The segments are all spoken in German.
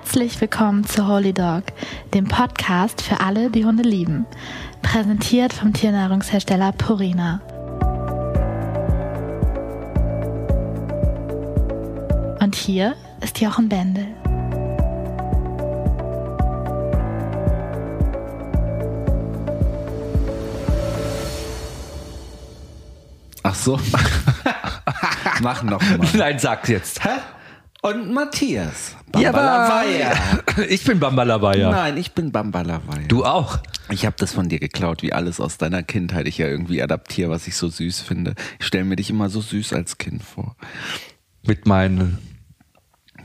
Herzlich willkommen zu Holy Dog, dem Podcast für alle, die Hunde lieben. Präsentiert vom Tiernahrungshersteller Purina. Und hier ist Jochen Bendel. Ach so. Mach noch mal. Nein, sag's jetzt. Hä? Und Matthias. Ja, Bambalawaya. Ich bin Bambalabaya. Nein, ich bin Bambalawaya. Du auch. Ich habe das von dir geklaut, wie alles aus deiner Kindheit ich ja irgendwie adaptiere, was ich so süß finde. Ich stelle mir dich immer so süß als Kind vor. Mit meinen,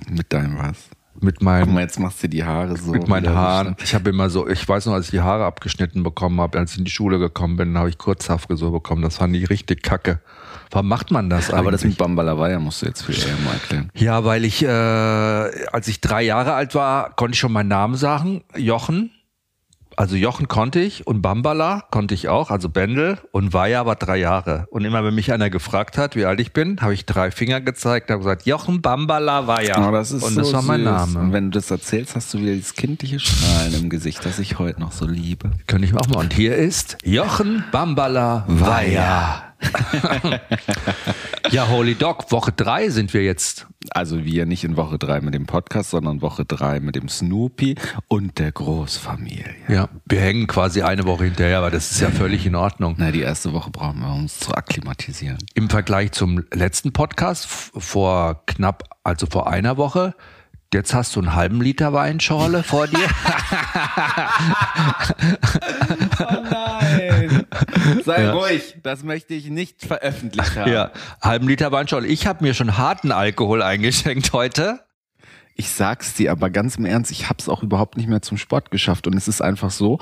Mit deinem was? mit Guck mal, meinen, jetzt machst du die Haare so. mit meinen Haaren. Ich habe immer so, ich weiß noch, als ich die Haare abgeschnitten bekommen habe, als ich in die Schule gekommen bin, habe ich Kurzhaarfrisur bekommen. Das fand ich richtig kacke. Warum macht man das eigentlich? Aber das mit Bambalawaya musst du jetzt viel eher mal erklären. ja, weil ich, äh, als ich drei Jahre alt war, konnte ich schon meinen Namen sagen. Jochen. Also Jochen konnte ich und Bambala konnte ich auch, also Bendel und Weiher war drei Jahre. Und immer wenn mich einer gefragt hat, wie alt ich bin, habe ich drei Finger gezeigt und habe gesagt, Jochen Bambala Weiher. Aber das ist und so das war mein süß. Name. Und wenn du das erzählst, hast du wieder dieses kindliche Strahlen im Gesicht, das ich heute noch so liebe. Könnte ich auch mal. Und hier ist Jochen Bambala Weiher. Ja, Holy Dog, Woche drei sind wir jetzt. Also wir nicht in Woche drei mit dem Podcast, sondern Woche drei mit dem Snoopy und der Großfamilie. Ja, wir hängen quasi eine Woche hinterher, aber das ist ja völlig in Ordnung. Na, die erste Woche brauchen wir, um uns zu akklimatisieren. Im Vergleich zum letzten Podcast vor knapp, also vor einer Woche, jetzt hast du einen halben Liter Weinschorle vor dir. Sei ruhig, das möchte ich nicht veröffentlicht haben. ja, halben Liter Weinschorle. Ich habe mir schon harten Alkohol eingeschenkt heute. Ich sag's dir aber ganz im Ernst, ich hab's auch überhaupt nicht mehr zum Sport geschafft. Und es ist einfach so,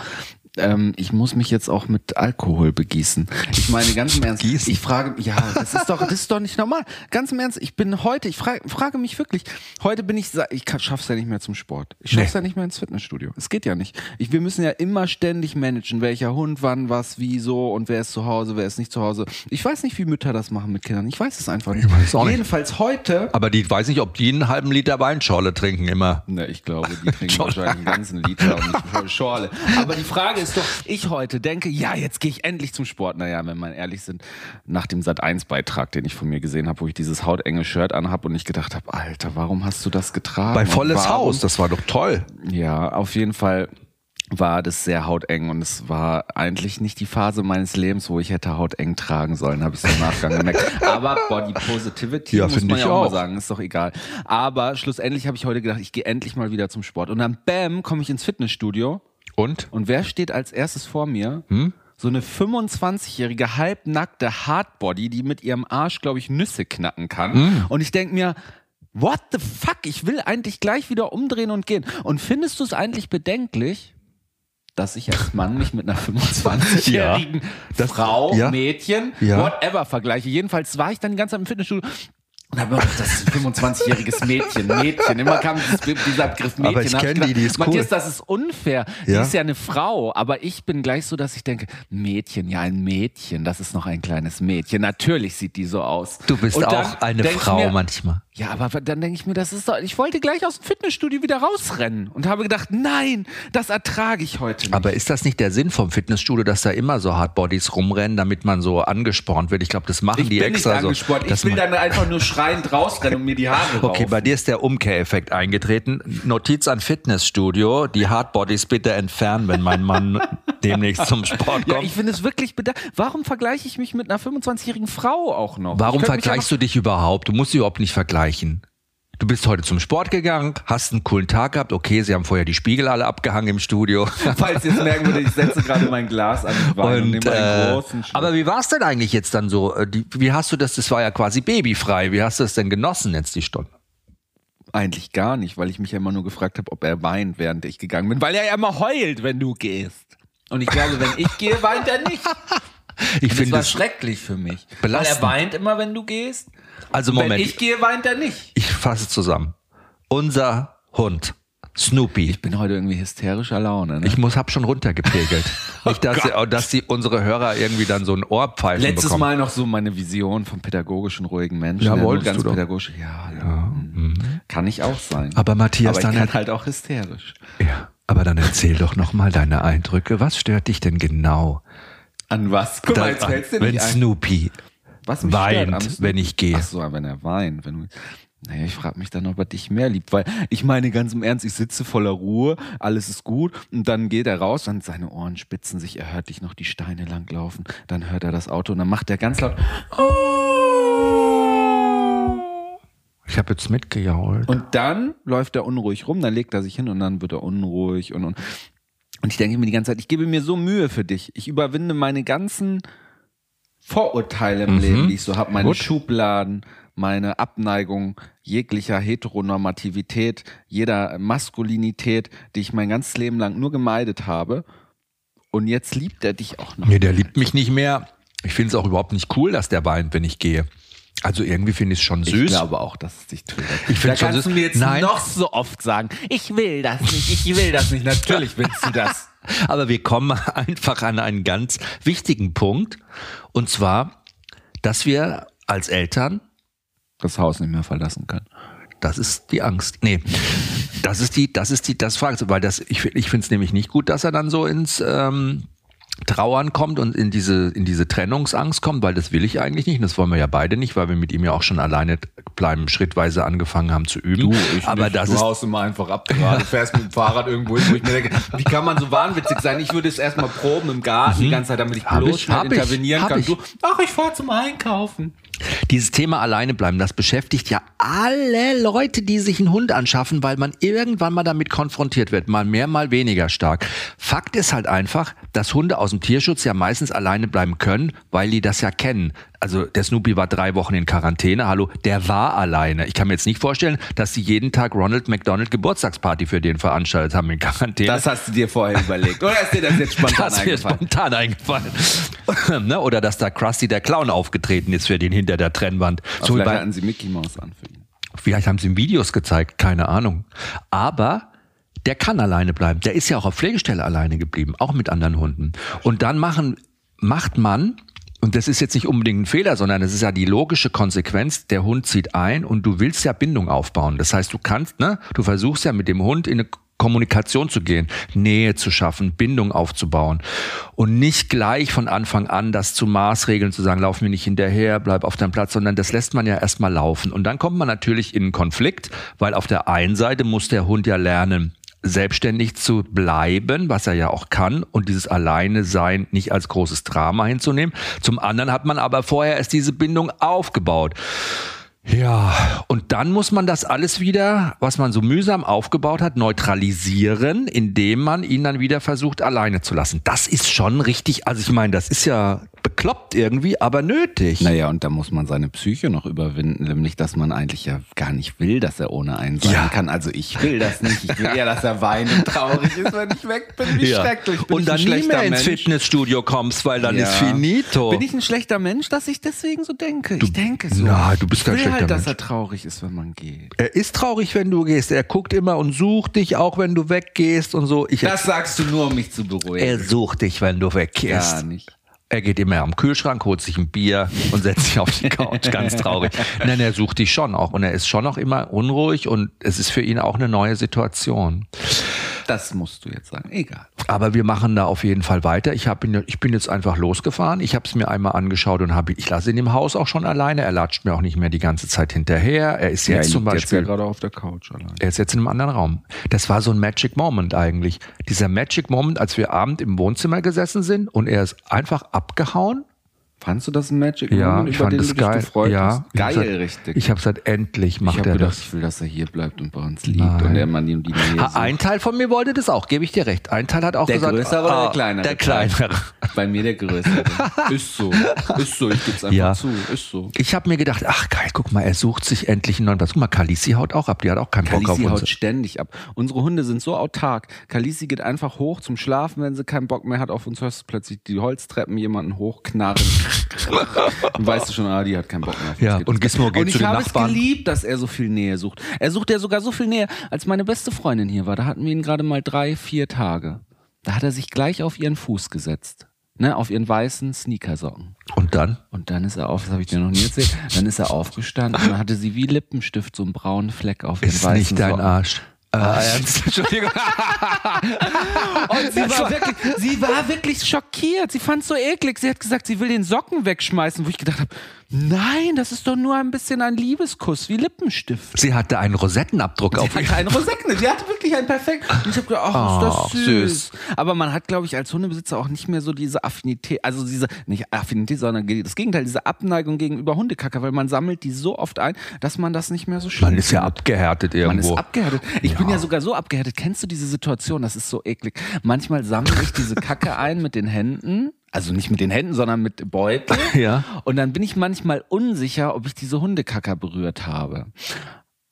ähm, ich muss mich jetzt auch mit Alkohol begießen. Ich meine, ganz im Ernst, ich frage, ja, das ist doch, das ist doch nicht normal. Ganz im Ernst, ich bin heute, ich frage, frage mich wirklich, heute bin ich, ich schaff's ja nicht mehr zum Sport. Ich schaff's Nee. ja nicht mehr ins Fitnessstudio. Es geht ja nicht. Ich, wir müssen ja immer ständig managen, welcher Hund, wann, was, wie, so und wer ist zu Hause, wer ist nicht zu Hause. Ich weiß nicht, wie Mütter das machen mit Kindern. Ich weiß es einfach nicht. Ich weiß auch nicht. Jedenfalls heute Aber die weiß nicht, ob die einen halben Liter Weinschorle trinken immer. Ne, ich glaube, die trinken wahrscheinlich einen ganzen Liter und nicht Schorle. Aber die Frage ist doch, ich heute denke, ja, jetzt gehe ich endlich zum Sport. Naja, wenn man ehrlich sind, nach dem Sat1-Beitrag, den ich von mir gesehen habe, wo ich dieses hautenge Shirt anhab und ich gedacht habe, Alter, warum hast du das getragen? Bei volles warum? Haus, das war doch toll. Ja, auf jeden Fall war das sehr hauteng und es war eigentlich nicht die Phase meines Lebens, wo ich hätte hauteng tragen sollen, habe ich so im Nachgang gemerkt. Aber Body Positivity Ja, muss man ja auch, auch. mal sagen, ist doch egal. Aber schlussendlich habe ich heute gedacht, ich gehe endlich mal wieder zum Sport und dann bam, komme ich ins Fitnessstudio Und? und wer steht als erstes vor mir? Hm? So eine 25-jährige halbnackte Hardbody, die mit ihrem Arsch, glaube ich, Nüsse knacken kann. Hm. Und ich denk mir, what the fuck? Ich will eigentlich gleich wieder umdrehen und gehen. Und findest du es eigentlich bedenklich, dass ich als Mann mich mit einer 25-jährigen das- Frau, ja. Mädchen, Ja. whatever vergleiche? Jedenfalls war ich dann die ganze Zeit im Fitnessstudio. Und mir gedacht, das ist ein 25-jähriges Mädchen, Mädchen. Immer kam dieses, dieser Begriff Mädchen. Aber ich Hab kenn gedacht, die, die ist cool. Matthias, das ist unfair. Die Ja. ist ja eine Frau, aber ich bin gleich so, dass ich denke, Mädchen, ja, ein Mädchen, das ist noch ein kleines Mädchen. Natürlich sieht die so aus. Du bist dann auch eine Frau mir, manchmal. Ja, aber dann denke ich mir, das ist doch, ich wollte gleich aus dem Fitnessstudio wieder rausrennen und habe gedacht, nein, das ertrage ich heute nicht. Aber ist das nicht der Sinn vom Fitnessstudio, dass da immer so Hardbodies rumrennen, damit man so angespornt wird? Ich glaube, das machen ich die bin extra nicht so. angespornt. dass Ich will dann einfach nur schreiend rausrennen und mir die Haare Okay, bei raufen. dir ist der Umkehreffekt eingetreten. Notiz an Fitnessstudio, die Hardbodies bitte entfernen, wenn mein Mann demnächst zum Sport Ja, kommt. ich finde es wirklich bedacht. Warum vergleiche ich mich mit einer 25-jährigen Frau auch noch? Warum vergleichst du dich überhaupt? Du musst dich überhaupt nicht vergleichen. Du bist heute zum Sport gegangen, hast einen coolen Tag gehabt. Okay, sie haben vorher die Spiegel alle abgehangen im Studio. Falls ihr es merken würdet, ich setze gerade mein Glas an den Wein und, Und, nehme einen äh, großen Schluck. aber wie war es denn eigentlich jetzt dann so? Äh, wie hast du das? Das war ja quasi babyfrei. Wie hast du das denn genossen jetzt die Stunde? Eigentlich gar nicht, weil ich mich ja immer nur gefragt habe, ob er weint, während ich gegangen bin. Weil er ja immer heult, wenn du gehst. Und ich glaube, wenn ich gehe, weint er nicht. Ich Das finde war es. schrecklich für mich. Belastend. Weil er weint immer, wenn du gehst. Also Wenn Moment, ich gehe, weint er nicht. ich fasse zusammen. Unser Hund Snoopy. Ich bin heute irgendwie hysterischer Laune. Ne? Ich muss, hab schon runtergepegelt. Nicht, dass, sie, dass die, unsere Hörer irgendwie dann so ein Ohrpfeifen Letztes bekommen. Mal noch so meine Vision vom pädagogischen, ruhigen Menschen. Ja, wolltest ganz du doch. pädagogisch. Ja, ja. mhm. Kann ich auch sein. Aber Matthias, Aber ich dann kann halt auch hysterisch. Ja, aber dann erzähl doch noch mal deine Eindrücke. Was stört dich denn genau? An was? Guck mal, jetzt fällt's dir wenn nicht ein. Snoopy Was mich weint, stört wenn ich gehe. Ach so, wenn er weint. Wenn du, naja, ich frage mich dann, ob er dich mehr liebt, weil ich meine ganz im Ernst, ich sitze voller Ruhe, alles ist gut und dann geht er raus und seine Ohren spitzen sich, er hört dich noch die Steine langlaufen, dann hört er das Auto und dann macht er ganz laut Ich habe jetzt mitgejault. und dann läuft er unruhig rum, dann legt er sich hin und dann wird er unruhig und und, und ich denke mir die ganze Zeit, ich gebe mir so Mühe für dich, ich überwinde meine ganzen Vorurteile im Mhm. Leben, die ich so habe, meine Gut. Schubladen, meine Abneigung jeglicher Heteronormativität, jeder Maskulinität, die ich mein ganzes Leben lang nur gemeidet habe. Und jetzt liebt er dich auch noch. Nee, der liebt mich nicht mehr. Ich finde es auch überhaupt nicht cool, dass der weint, wenn ich gehe. Also irgendwie finde ich es schon Ich süß. glaube auch, dass es dich tötet. Ich find's da schon kannst süß. du mir jetzt Nein. noch so oft sagen, ich will das nicht, ich will das nicht. Natürlich willst du das. Aber wir kommen einfach an einen ganz wichtigen Punkt. Und zwar, dass wir als Eltern, Das Haus nicht mehr verlassen können. das ist die Angst. Nee, das ist die, das ist die, das fragst du, weil das, ich, ich finde es nämlich nicht gut, dass er dann so ins ähm, Trauern kommt und in diese, in diese Trennungsangst kommt, weil das will ich eigentlich nicht. Und das wollen wir ja beide nicht, weil wir mit ihm ja auch schon alleine bleiben, schrittweise angefangen haben zu üben. Aber das du ist haust immer einfach ab gerade, fährst mit dem Fahrrad irgendwo hin, wo ich mir denke, wie kann man so wahnwitzig sein? Ich würde es erstmal proben im Garten die ganze Zeit, damit ich Mhm. Hab bloß ich, ich, intervenieren hab kann. ich. Du, ach, ich fahr zum Einkaufen. Dieses Thema alleine bleiben, das beschäftigt ja alle Leute, die sich einen Hund anschaffen, weil man irgendwann mal damit konfrontiert wird, mal mehr, mal weniger stark. Fakt ist halt einfach, dass Hunde aus dem Tierschutz ja meistens alleine bleiben können, weil die das ja kennen. Also der Snoopy war drei Wochen in Quarantäne, hallo, der war alleine. Ich kann mir jetzt nicht vorstellen, dass sie jeden Tag Ronald McDonald Geburtstagsparty für den veranstaltet haben in Quarantäne. Das hast du dir vorher überlegt. Oder ist dir das jetzt spontan Das eingefallen? spontan eingefallen. ne? Oder dass da Krusty der Clown aufgetreten ist für den hinter der Trennwand. Aber So Vielleicht bei, hatten sie Mickey Mouse an für ihn. vielleicht haben sie ihm Videos gezeigt, keine Ahnung. Aber der kann alleine bleiben. Der ist ja auch auf Pflegestelle alleine geblieben, auch mit anderen Hunden. Und dann machen, macht man, und das ist jetzt nicht unbedingt ein Fehler, sondern es ist ja die logische Konsequenz, der Hund zieht ein und du willst ja Bindung aufbauen. Das heißt, du kannst, ne, du versuchst ja mit dem Hund in eine Kommunikation zu gehen, Nähe zu schaffen, Bindung aufzubauen und nicht gleich von Anfang an das zu maßregeln, zu sagen, lauf mir nicht hinterher, bleib auf deinem Platz, sondern das lässt man ja erstmal laufen. Und dann kommt man natürlich in einen Konflikt, weil auf der einen Seite muss der Hund ja lernen, selbstständig zu bleiben, was er ja auch kann, und dieses Alleine sein nicht als großes Drama hinzunehmen. Zum anderen hat man aber vorher erst diese Bindung aufgebaut. Ja, und dann muss man das alles wieder, was man so mühsam aufgebaut hat, neutralisieren, indem man ihn dann wieder versucht, alleine zu lassen. Das ist schon richtig, also ich meine, das ist ja bekloppt irgendwie, aber nötig. Naja, und da muss man seine Psyche noch überwinden, nämlich, dass man eigentlich ja gar nicht will, dass er ohne einen sein Ja. kann. Also ich will das nicht. Ich will eher, dass er weint und traurig ist, wenn ich weg bin. Wie Ja. schrecklich. Bin Und dann nie schlechter mehr ins Mensch? Fitnessstudio kommst, weil dann Ja. ist finito. Bin ich ein schlechter Mensch, dass ich deswegen so denke? ich denke so. Na, du bist kein ich will schlechter halt, dass Mensch. er traurig ist, wenn man geht. er ist traurig, wenn du gehst. Er guckt immer und sucht dich, auch wenn du weggehst und so. Ich Das sagst du nur, um mich zu beruhigen. er sucht dich, wenn du weggehst. Gar nicht. Er geht immer am Kühlschrank, holt sich ein Bier und setzt sich auf die Couch. Ganz traurig. Nein, er sucht dich schon auch. Und er ist schon auch immer unruhig und es ist für ihn auch eine neue Situation. Das musst du jetzt sagen. Egal. Aber wir machen da auf jeden Fall weiter. Ich, hab ich bin jetzt einfach losgefahren. Ich habe es mir einmal angeschaut und habe ich lasse ihn im Haus auch schon alleine. Er latscht mir auch nicht mehr die ganze Zeit hinterher. Er ist jetzt er zum liegt jetzt ja Beispiel. gerade auf der Couch allein. Er ist jetzt in einem anderen Raum. Das war so ein Magic Moment eigentlich. Dieser Magic Moment, als wir Abend im Wohnzimmer gesessen sind und er ist einfach abgehauen. Fandst du das ein Magic Ja, Moment, ich über fand den das du dich geil. gefreut ja, hast? ich Geil, gesagt, richtig. Ich habe gesagt, endlich Ich macht er gedacht, das. ich will, dass er hier bleibt und bei uns liegt Nein. und er man ihm die Nähe Ha, ein Teil von mir wollte das auch, gebe ich dir recht. Ein Teil hat auch Der gesagt, größere oder ah, der kleinere? Der kleinere. Bei mir der größere. ist so. Ist so, ich geb's einfach Ja. zu. Ist so. Ich habe mir gedacht, ach geil, guck mal, er sucht sich endlich einen neuen Platz. Guck mal, Kalisi haut auch ab, die hat auch keinen Bock Kalisi auf haut uns. ständig ab. Unsere Hunde sind so autark. Kalisi geht einfach hoch zum Schlafen, wenn sie keinen Bock mehr hat auf uns, hörst du plötzlich die Holztreppen jemanden hochknarren. Dann weißt du schon, ah, die hat keinen Bock mehr. Ja, Geht und Gizmo geht und zu ich den habe Nachbarn. es geliebt, dass er so viel Nähe sucht. Er sucht ja sogar so viel Nähe. Als meine beste Freundin hier war, da hatten wir ihn gerade mal drei, vier Tage. Da hat er sich gleich auf ihren Fuß gesetzt. ne, auf ihren weißen Sneakersocken. Und dann? Und dann ist er auf, das habe ich dir noch nie erzählt, dann ist er aufgestanden und dann hatte sie wie Lippenstift so einen braunen Fleck auf ihren Ist weißen nicht dein Socken. Arsch. Äh, ernst? Entschuldigung. Und sie war, wirklich, sie war wirklich schockiert. Sie fand es so eklig. Sie hat gesagt, sie will den Socken wegschmeißen, wo ich gedacht habe, nein, das ist doch nur ein bisschen ein Liebeskuss, wie Lippenstift. Sie hatte einen Rosettenabdruck auf Sie hatte einen Rosetten, sie hatte wirklich einen perfekt. Und ich habe gedacht, ach, ist das süß. süß. Aber man hat, glaube ich, als Hundebesitzer auch nicht mehr so diese Affinität, also diese, nicht Affinität, sondern das Gegenteil, diese Abneigung gegenüber Hundekacker, weil man sammelt die so oft ein, dass man das nicht mehr so schön Man ist ja findet. abgehärtet Man irgendwo. ist abgehärtet. Ich bin ja sogar so abgehärtet. Kennst du diese Situation? Das ist so eklig. Manchmal sammle ich diese Kacke ein mit den Händen. Also nicht mit den Händen, sondern mit Beutel. Ja. Und dann bin ich manchmal unsicher, ob ich diese Hundekacker berührt habe.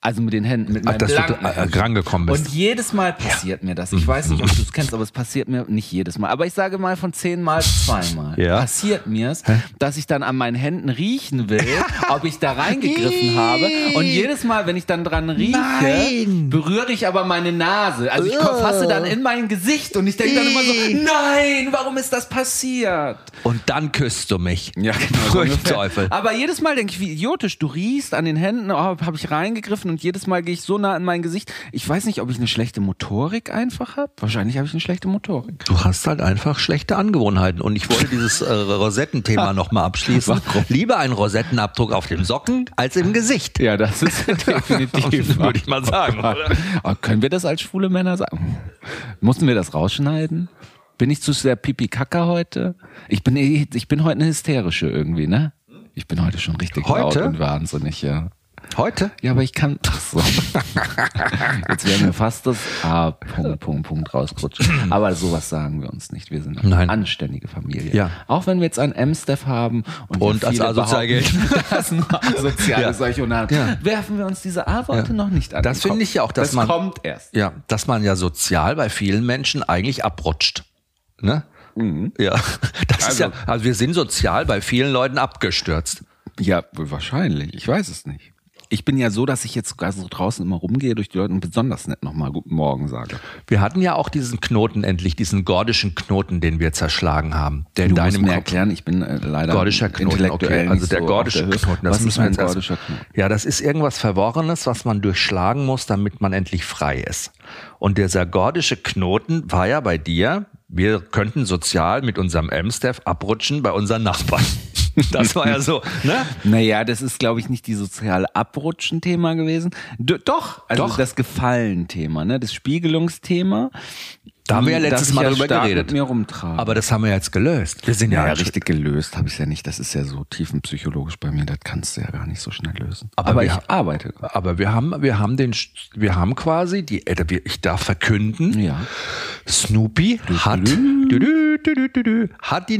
Also mit den Händen, mit Ach, meinem dass du äh, rangekommen bist. Und jedes Mal passiert mir das. Ich weiß nicht, ob du es kennst, aber es passiert mir nicht jedes Mal. Aber ich sage mal von zehn Mal zweimal. Ja. Passiert mir es, dass ich dann an meinen Händen riechen will, ob ich da reingegriffen habe. Und jedes Mal, wenn ich dann dran rieche, Nein. berühre ich aber meine Nase. Also ich fasse dann in mein Gesicht und ich denke dann immer so, nein, warum ist das passiert? Und dann küsst du mich. Ja, genau. Teufel. Aber jedes Mal denke ich, wie idiotisch. Du riechst an den Händen, oh, habe ich reingegriffen und jedes Mal gehe ich so nah in mein Gesicht. Ich weiß nicht, ob ich eine schlechte Motorik einfach habe. Wahrscheinlich habe ich eine schlechte Motorik. Du hast halt einfach schlechte Angewohnheiten. Und ich wollte dieses äh, Rosettenthema nochmal abschließen. Lieber ein Rosettenabdruck auf dem Socken als im Gesicht. Ja, das ist definitiv. Würde ich mal sagen? Aber können wir das als schwule Männer sagen? Mussten wir das rausschneiden? Bin ich zu sehr pipi-kaka heute? Ich bin, ich bin heute eine hysterische irgendwie, ne? Ich bin heute schon richtig laut Heute? und wahnsinnig, ja. Heute? Ja, aber ich kann. Ach so. Jetzt wäre mir fast das A. Punkt, Punkt, Punkt rausgerutscht. Aber sowas sagen wir uns nicht. Wir sind eine Nein. anständige Familie. Ja. Auch wenn wir jetzt einen M-Steph haben und, Und wir als asozial behaupten, Das nur asoziale Ja. solche Ja. werfen wir uns diese A-Worte Ja. noch nicht an. Das finde ich ja auch, dass das man- kommt erst. Ja, dass man ja sozial bei vielen Menschen eigentlich abrutscht. Ne? Ja, das ist Also- ja, also wir sind sozial bei vielen Leuten abgestürzt. Ja, wohl wahrscheinlich. Ich weiß es nicht. Ich bin ja so, dass ich jetzt sogar so draußen immer rumgehe durch die Leute und besonders nett nochmal Guten Morgen sage. Wir hatten ja auch diesen Knoten endlich, diesen gordischen Knoten, den wir zerschlagen haben. Der in Du musst deinem mir Kopf- erklären, ich bin äh, leider Gordischer Knoten, okay. Also der so gordische der. Knoten. Das Was ist müssen wir jetzt gordischer Knoten? Ja, das ist irgendwas Verworrenes, was man durchschlagen muss, damit man endlich frei ist. Und dieser gordische Knoten war ja bei dir, wir könnten sozial mit unserem M-Staff abrutschen bei unseren Nachbarn. Das war ja so, ne? Naja, das ist, glaube ich, nicht die soziale Abrutschen-Thema gewesen. D doch, also Doch. das Gefallen-Thema, ne? das Spiegelungsthema. Da haben wir ja Darf letztes Mal ja drüber geredet. Mit mir rumtragen. Aber das haben wir jetzt gelöst. Wir sind ja, ja, ja richtig gelöst habe ich ja nicht. Das ist ja so tiefenpsychologisch bei mir. Das kannst du ja gar nicht so schnell lösen. Aber Aber, ich arbeite. Aber wir haben, wir haben den, wir haben quasi die, äh, ich darf verkünden, Ja. Snoopy hat, hat die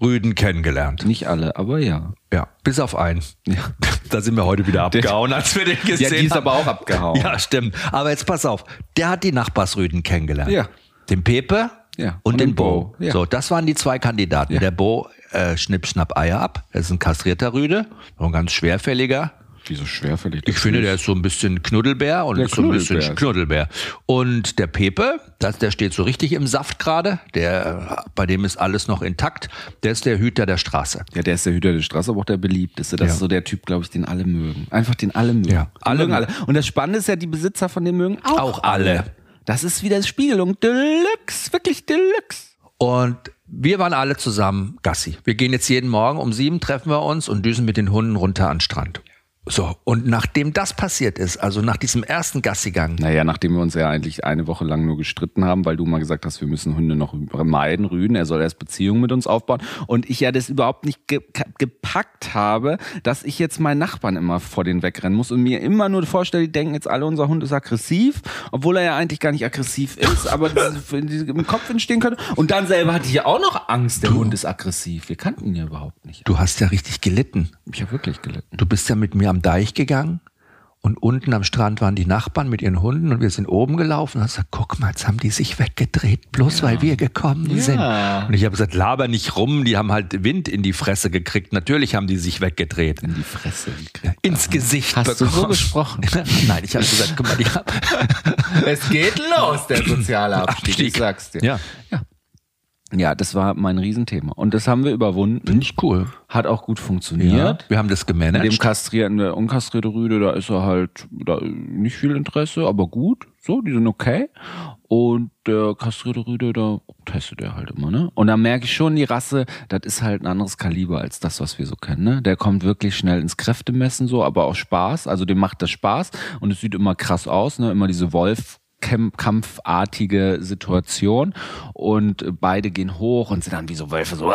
Nachbarsrüden kennengelernt. Nicht alle, aber ja. Ja, bis auf einen. Ja. Da sind wir heute wieder abgehauen, als wir den gesehen Ja, die ist haben. aber auch abgehauen. Ja, stimmt. Aber jetzt pass auf. Der hat die Nachbarsrüden kennengelernt. Ja. Den Pepe Ja. und, den Bo. Ja. So, das waren die zwei Kandidaten. Ja. Der Bo äh, schnipp, schnapp Eier ab. Das ist ein kastrierter Rüde. Ein ganz schwerfälliger. Wieso schwerfällig? Ich finde, der ist so ein bisschen Knuddelbär und Der ist so ein bisschen Knuddelbär. Und der Pepe, das, der steht so richtig im Saft gerade. Der, bei dem ist alles noch intakt. Der ist der Hüter der Straße. Ja, der ist der Hüter der Straße, aber auch der beliebteste. Das Ja. ist so der Typ, glaube ich, den alle mögen. Einfach den alle mögen. Ja. alle mögen alle. Und das Spannende ist ja, die Besitzer von dem mögen auch, Auch alle. Das ist wieder Spiegelung Deluxe, wirklich Deluxe. Und wir waren alle zusammen Gassi. Wir gehen jetzt jeden Morgen um sieben, treffen wir uns und düsen mit den Hunden runter an den Strand. So, und nachdem das passiert ist, also nach diesem ersten Gassigang, Naja, nachdem wir uns ja eigentlich eine Woche lang nur gestritten haben, weil du mal gesagt hast, wir müssen Hunde noch meiden, rüden, er soll erst Beziehungen mit uns aufbauen und ich ja das überhaupt nicht ge gepackt habe, dass ich jetzt meinen Nachbarn immer vor den wegrennen muss und mir immer nur vorstelle, die denken jetzt alle, unser Hund ist aggressiv, obwohl er ja eigentlich gar nicht aggressiv ist, aber im Kopf entstehen könnte. Und dann selber hatte ich ja auch noch Angst, der Hund ist aggressiv. Wir kannten ihn ja überhaupt nicht. du hast ja richtig gelitten. Ich habe wirklich gelitten. Du bist ja mit mir am Deich gegangen und unten am Strand waren die Nachbarn mit ihren Hunden und wir sind oben gelaufen und hast gesagt, guck mal, jetzt haben die sich weggedreht, bloß weil wir gekommen sind. Und ich habe gesagt, laber nicht rum, die haben halt Wind in die Fresse gekriegt. Natürlich haben die sich weggedreht. In die Fresse gekriegt. Ins Gesicht Hast du so bekommen. gesprochen? Nein, ich habe gesagt, guck mal, die haben, Es geht los, der soziale Abstieg, Abstieg. ich sag's dir. Ja. ja. Ja, das war mein Riesenthema. Und das haben wir überwunden. Finde ich cool. Hat auch gut funktioniert. Wir haben das Mit dem gemanagt. kastrierten, der unkastrierte Rüde, da ist er halt da nicht viel Interesse, aber gut. So, die sind okay. Und der kastrierte Rüde, da testet er halt immer, ne? Und da merke ich schon, die Rasse, das ist halt ein anderes Kaliber als das, was wir so kennen, ne? Der kommt wirklich schnell ins Kräftemessen so, aber auch Spaß. Also dem macht das Spaß und es sieht immer krass aus, ne? Immer diese Wolf. Kampfartige Situation und beide gehen hoch und sind dann wie so Wölfe so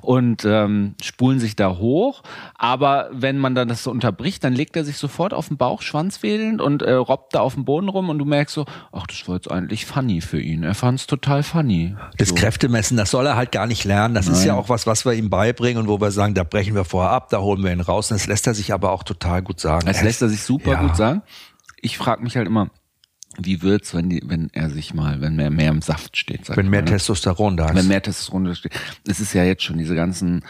und ähm, spulen sich da hoch. Aber wenn man dann das so unterbricht, dann legt er sich sofort auf den Bauch, schwanzwedelnd und äh, robbt da auf dem Boden rum und du merkst so, ach, das war jetzt eigentlich funny für ihn. Er fand es total funny. Das so. Kräftemessen, das soll er halt gar nicht lernen. Das ist ja auch was, was wir ihm beibringen und wo wir sagen, da brechen wir vorher ab, da holen wir ihn raus. Und das lässt er sich aber auch total gut sagen. Das lässt er sich super Ja. gut sagen. Ich frage mich halt immer, wie wird's, wenn die, wenn er sich mal, wenn er mehr im Saft steht, sag Wenn ich mehr mal, ne? Testosteron da ist. wenn mehr Testosteron steht. Es ist ja jetzt schon diese ganzen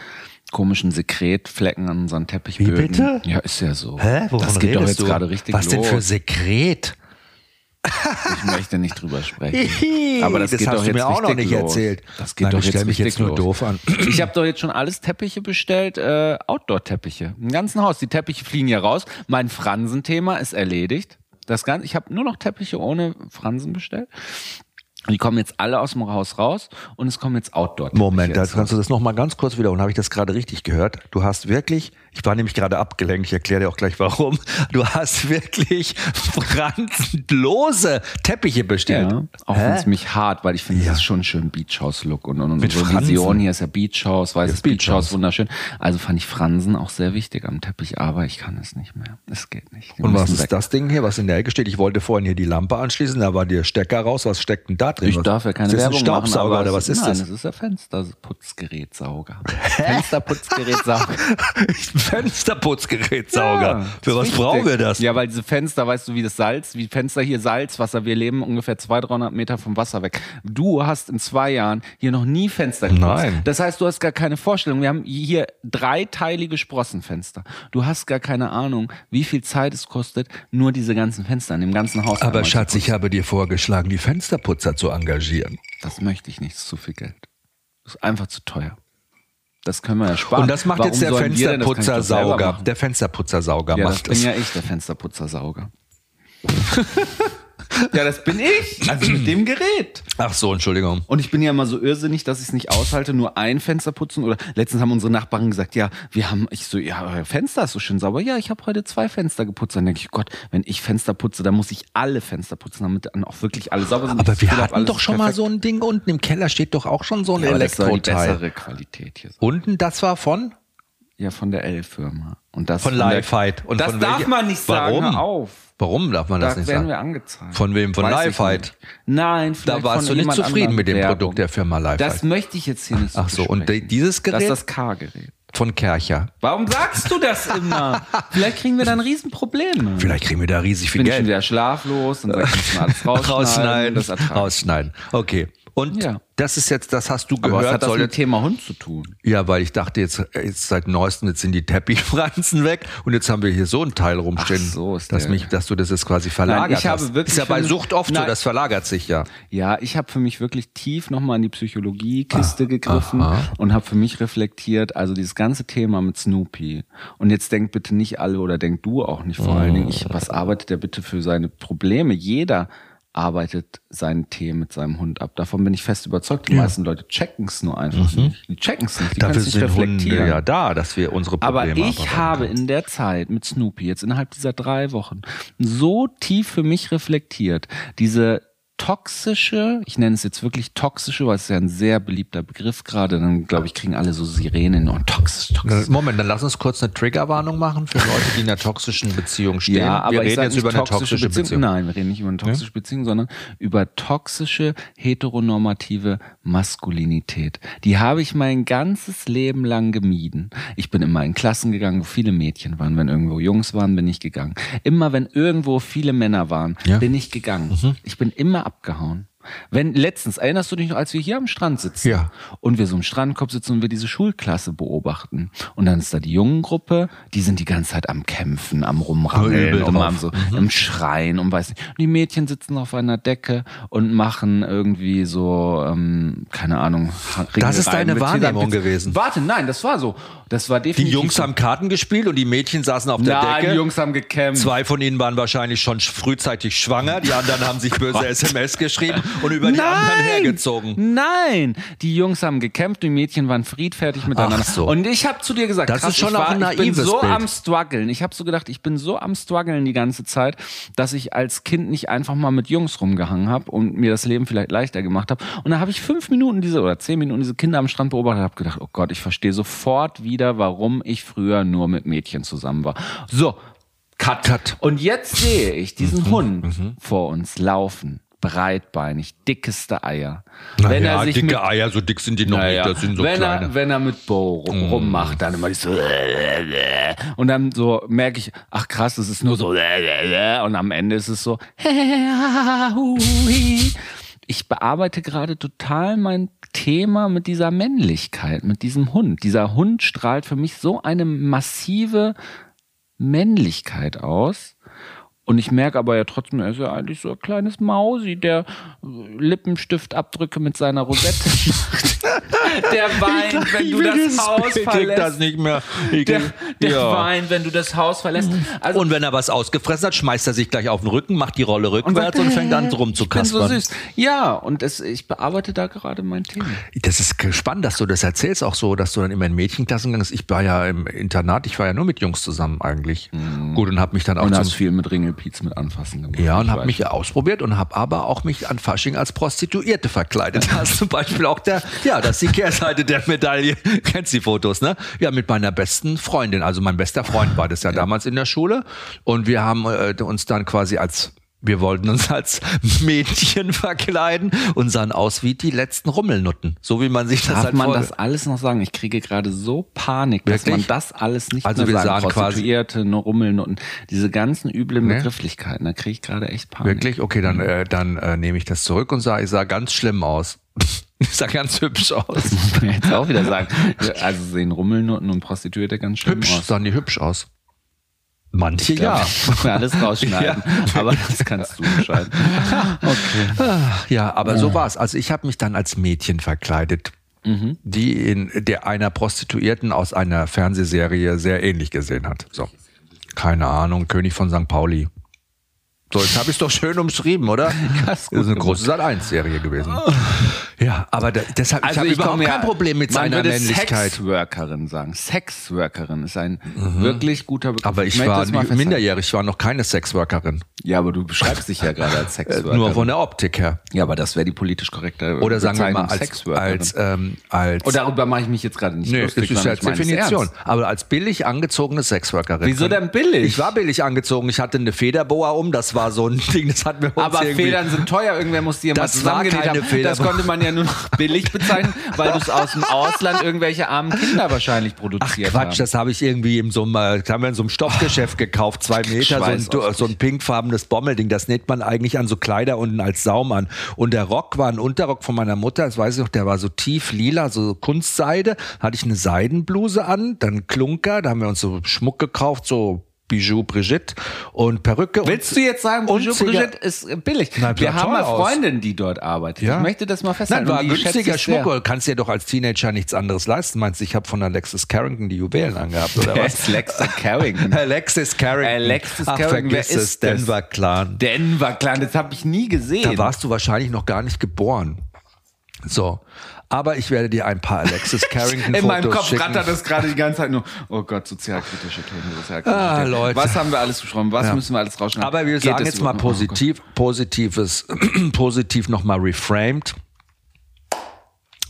komischen Sekretflecken an unseren Teppichböden. bitte? Ja, ist ja so. Hä? Wovon das geht doch jetzt gerade richtig Was los. denn für Sekret? Ich möchte nicht drüber sprechen. Aber das, das geht hast doch du jetzt mir auch noch nicht los. erzählt. Das geht Nein, doch ich jetzt mich jetzt nur los. doof an. Ich habe doch jetzt schon alles Teppiche bestellt, äh, Outdoor-Teppiche. Im ganzen Haus. Die Teppiche fliegen hier raus. Mein Fransenthema ist erledigt. Das Ganze, ich habe nur noch Teppiche ohne Fransen bestellt. Die kommen jetzt alle aus dem Haus raus und es kommen jetzt outdoor Moment, jetzt kannst du das noch mal ganz kurz wiederholen. Habe ich das gerade richtig gehört? Du hast wirklich, ich war nämlich gerade abgelenkt, ich erkläre dir auch gleich warum. Du hast wirklich fransenlose Teppiche bestellt. Ja, auch wenn es mich hart, weil ich finde, Ja. das ist schon schön Beach House Look und, und Mit unsere Fransen. Vision hier ist ja Beach House, weißes Ja, Beach Beach House, House. wunderschön. Also fand ich Fransen auch sehr wichtig am Teppich, aber ich kann es nicht mehr. Es geht nicht. Die Und was ist weg. das Ding hier, was in der Ecke steht? Ich wollte vorhin hier die Lampe anschließen, da war der Stecker raus. Was steckt denn da drin? Ich was, darf ja keine ist das Werbung ein Staubsauger machen, oder was ist nein, das? das ist der Fensterputzgerätsauger. Fensterputzgerätsauger. Fensterputzgerätsauger. Ja, Für was wichtig. brauchen wir das? Ja, weil diese Fenster, weißt du, wie das Salz, wie Fenster hier Salzwasser, wir leben ungefähr 200, 300 Meter vom Wasser weg. Du hast in zwei Jahren hier noch nie Fenster geputzt. Nein. Das heißt, du hast gar keine Vorstellung. Wir haben hier dreiteilige Sprossenfenster. Du hast gar keine Ahnung, wie viel Zeit es kostet, nur diese ganzen Fenster in dem ganzen Haus. Aber Schatz, ich habe dir vorgeschlagen, die Fensterputzer zu engagieren. Das möchte ich nicht, das ist zu viel Geld. Das ist einfach zu teuer. Das können wir ja sparen. Und das macht Warum jetzt der Fensterputzersauger. Der Fensterputzersauger Ja, das macht bin das. ja ich, der Fensterputzersauger. ja, das bin ich. Also mit dem Gerät. Ach so, Entschuldigung. Und ich bin ja immer so irrsinnig, dass ich es nicht aushalte, nur ein Fenster putzen. Oder letztens haben unsere Nachbarn gesagt, ja, wir haben, ich so, ja, euer Fenster ist so schön sauber. Ja, ich habe heute zwei Fenster geputzt. Dann denke ich, Gott, wenn ich Fenster putze, dann muss ich alle Fenster putzen, damit dann auch wirklich alle sauber sind. Aber wir hatten doch schon mal perfekt. so ein Ding unten im Keller steht doch auch schon so ein ja, aber das die Elektroteil. bessere Qualität hier. Unten, das war von? Ja, von der L-Firma. Und das Von der- Lifehide. Und Das von darf man nicht sagen. Warum? Hör auf. Warum darf man das Da nicht werden sagen? wir angezeigt. Von wem? Von nicht. Nein, Da vielleicht warst von du nicht zufrieden mit dem Werbung. Produkt der Firma Lifehide. Das möchte ich jetzt hier nicht so Ach so, und dieses Das Gerät? ist das K-Gerät. von Kercher. Warum sagst du das immer? Vielleicht kriegen wir dann Riesenprobleme. Vielleicht kriegen wir da riesig viel bin ich schon Geld. wieder schlaflos und sag, ich alles rausschneiden. Rausschneiden, Das rausschneiden. Okay. Und Ja. das ist jetzt, das hast du Aber gehört. was hat das mit Thema Hund zu tun? ja, weil ich dachte jetzt, jetzt seit neuestem, jetzt sind die Teppichpflanzen weg und jetzt haben wir hier so ein Teil rumstehen, Ach so, ist dass, der- mich, dass du das jetzt quasi verlagert Nein, ich habe hast. wirklich ist ja bei Sucht oft so, Nein. das verlagert sich ja. Ja, ich habe für mich wirklich tief nochmal in die Psychologiekiste Ah, gegriffen und habe für mich reflektiert, also dieses ganze Thema mit Snoopy. Und jetzt denkt bitte nicht alle oder denk du auch nicht vor allen Dingen, ich, was arbeitet der bitte für seine Probleme? Jeder arbeitet seinen Tee mit seinem Hund ab. Davon bin ich fest überzeugt. Die meisten Leute checken es nur einfach nicht. Die checken es nicht. Die Mhm. Dafür sind Hunde reflektieren. ja da, dass wir unsere Aber Probleme ich abarbeiten habe können. in der Zeit mit Snoopy jetzt innerhalb dieser drei Wochen so tief für mich reflektiert, diese toxische, ich nenne es jetzt wirklich toxische, weil es ist ja ein sehr beliebter Begriff gerade, dann glaube ich, kriegen alle so Sirenen und toxisch, toxisch. Moment, dann lass uns kurz eine Triggerwarnung machen für Leute, die in einer toxischen Beziehung stehen. Ja, aber wir ich reden jetzt über eine toxische, toxische Beziehung. Nein, wir reden nicht über eine toxische Beziehung, sondern über toxische heteronormative Maskulinität. Die habe ich mein ganzes Leben lang gemieden. Ich bin immer in Klassen gegangen, wo viele Mädchen waren. Wenn irgendwo Jungs waren, bin ich gegangen. Immer wenn irgendwo viele Männer waren, Ja. Mhm. bin ich gegangen. Ich bin immer abgehauen. Wenn letztens, erinnerst du dich noch, als wir hier am Strand sitzen Ja. und wir so im Strandkorb sitzen und wir diese Schulklasse beobachten und dann ist da die Jungengruppe, die sind die ganze Zeit am Kämpfen, am und drauf. am so im Schreien und weiß nicht. Und die Mädchen sitzen auf einer Decke und machen irgendwie so, ähm, keine Ahnung. Das ist deine Wahrnehmung gewesen. Warte, nein, das war so. Das war Die definitiv. Jungs so. haben Karten gespielt und die Mädchen saßen auf der Nein, Decke. die Jungs haben gekämpft. Zwei von ihnen waren wahrscheinlich schon frühzeitig schwanger, die anderen haben sich böse SMS geschrieben und über die anderen hergezogen. Nein, die Jungs haben gekämpft, die Mädchen waren friedfertig miteinander. Ach so. Und ich habe zu dir gesagt, Das krass, ist schon ich, war, ein ich bin so Bild. am struggeln. Ich habe so gedacht, ich bin so am struggeln die ganze Zeit, dass ich als Kind nicht einfach mal mit Jungs rumgehangen habe und mir das Leben vielleicht leichter gemacht habe. Und da habe ich fünf Minuten diese oder zehn Minuten diese Kinder am Strand beobachtet und habe gedacht, oh Gott, ich verstehe sofort wieder, warum ich früher nur mit Mädchen zusammen war. So, Cut. Cut. Und jetzt sehe ich diesen Mhm, Hund vor uns laufen. Breitbeinig, dickeste Eier. wenn Naja, er sich dicke mit, Eier, so dick sind die noch naja, nicht, das sind so wenn, kleine. Er, wenn er mit Bo rum- rummacht, dann immer so und dann so merke ich, ach krass, das ist nur so und am Ende ist es so ich bearbeite gerade total mein Thema mit dieser Männlichkeit, mit diesem Hund. Dieser Hund strahlt für mich so eine massive Männlichkeit aus. Und ich merke aber ja trotzdem, er ist ja eigentlich so ein kleines Mausi, der äh, Lippenstiftabdrücke mit seiner Rosette macht. Der weint, wenn du das Haus Ich verlässt. das nicht mehr. Ich Der, der Ja. weint, wenn du das Haus verlässt. Also Und wenn er was ausgefressen hat, schmeißt er sich gleich auf den Rücken, macht die Rolle rückwärts und, fängt an Ich bin so rumzukaspern. süß. Ja, und es, ich bearbeite da gerade mein Thema. Das ist spannend, dass du das erzählst, auch so, dass du dann immer in Mädchenklassen gingst. Ich war ja im Internat, ich war ja nur mit Jungs zusammen eigentlich. Gut, und habe mich dann auch Und hast viel mit Ringelpiez mit anfassen gemacht. Ja, und habe mich ausprobiert und habe aber auch mich an Fasching als Prostituierte verkleidet. Das ist zum Beispiel auch der, ja, das ist die Kehrseite der Medaille. Kennst die Fotos, ne? Ja, mit meiner besten Freundin. Also mein bester Freund war das ja, damals in der Schule. Und wir haben äh, uns dann quasi als wir wollten uns als Mädchen verkleiden und sahen aus wie die letzten Rummelnutten. So wie man sich das Darf halt man das alles noch sagen? Ich kriege gerade so Panik, dass Wirklich? man das alles nicht Also mehr wir sagen quasi- Prostituierte, nur Rummelnutten, diese ganzen üblen Ne? Begrifflichkeiten, da kriege ich gerade echt Panik. Wirklich? Okay, dann, äh, dann äh, nehme ich das zurück und sage, ich sah ganz schlimm aus. Ich sah ganz hübsch aus. Muss man jetzt auch wieder sagen. Also sehen Rummelnutten und Prostituierte ganz schön Hübsch, aus. sahen die hübsch aus. Manche Ja, ja. alles rausschneiden. Aber das kannst du entscheiden. Okay. Ah, Ja, aber so war's. Also ich habe mich dann als Mädchen verkleidet, die in der einer Prostituierten aus einer Fernsehserie sehr ähnlich gesehen hat. So. Keine Ahnung, König von St. Pauli. So, jetzt habe ich es doch schön umschrieben, oder? das ist eine große Sat1-Serie gewesen. Ja, aber da, deshalb, ich habe überhaupt komme kein Problem mit man seiner würde Männlichkeit. Sexworkerin sagen. Sexworkerin ist ein wirklich guter Begriff. Aber ich möchte war minderjährig, ich war noch keine Sexworkerin. Ja, aber du beschreibst dich ja gerade als Sexworkerin. Äh, Nur von der Optik her. ja, aber das wäre die politisch korrekte Oder sagen wir mal als, Sexworkerin. als, ähm, als Und darüber mache ich mich jetzt gerade nicht Nee, lustig. das ist ich meine es Definition. Aber als billig angezogene Sexworkerin. Wieso denn billig? Ich war billig angezogen. Ich hatte eine Federboa um. Das war so ein Ding, das hat mir Aber Federn sind teuer, irgendwer muss die ja mal Das war keine haben. Feder. Das konnte man ja nur noch billig bezeichnen, weil du es aus dem Ausland irgendwelche armen Kinder wahrscheinlich Ach produziert Quatsch, haben. das habe ich irgendwie in so einem, das haben wir in so einem Stoffgeschäft gekauft, zwei Meter, so ein, so ein pinkfarbenes Bommelding. Das näht man eigentlich an so Kleider unten als Saum an. Und der Rock war ein Unterrock von meiner Mutter, das weiß ich noch, der war so tief lila, so Kunstseide. Hatte ich eine Seidenbluse an, dann Klunker, da haben wir uns so Schmuck gekauft, so Bijou Brigitte und Perücke. Willst und, du jetzt sagen, Bijou Brigitte ist äh, billig? Nein, Wir haben toll mal aus. Freundin, die dort arbeitet. Ja. Ich möchte das mal Nein, festhalten. war die schätze günstiger. Schmuck. Du kannst dir doch als Teenager nichts anderes leisten. Meinst du, ich habe von Alexis Carrington die Juwelen angehabt oder Wer was? Lexter Carrington? Alexis Carrington. Alexis Ach, Carrington, wer vergiss es? Denver Clan. Denver Clan, das habe ich nie gesehen. Da warst du wahrscheinlich noch gar nicht geboren. So. Aber ich werde dir ein paar Alexis Carrington In meinem Kopf schicken. rattert das gerade die ganze Zeit nur. Oh Gott, sozialkritische Themen, sozialkritische Ah, Themen. Leute. Was haben wir alles besprochen? Was Ja. müssen wir alles rausschneiden? Aber wir Geht sagen jetzt mal? Oh positiv, positives, positiv nochmal reframed.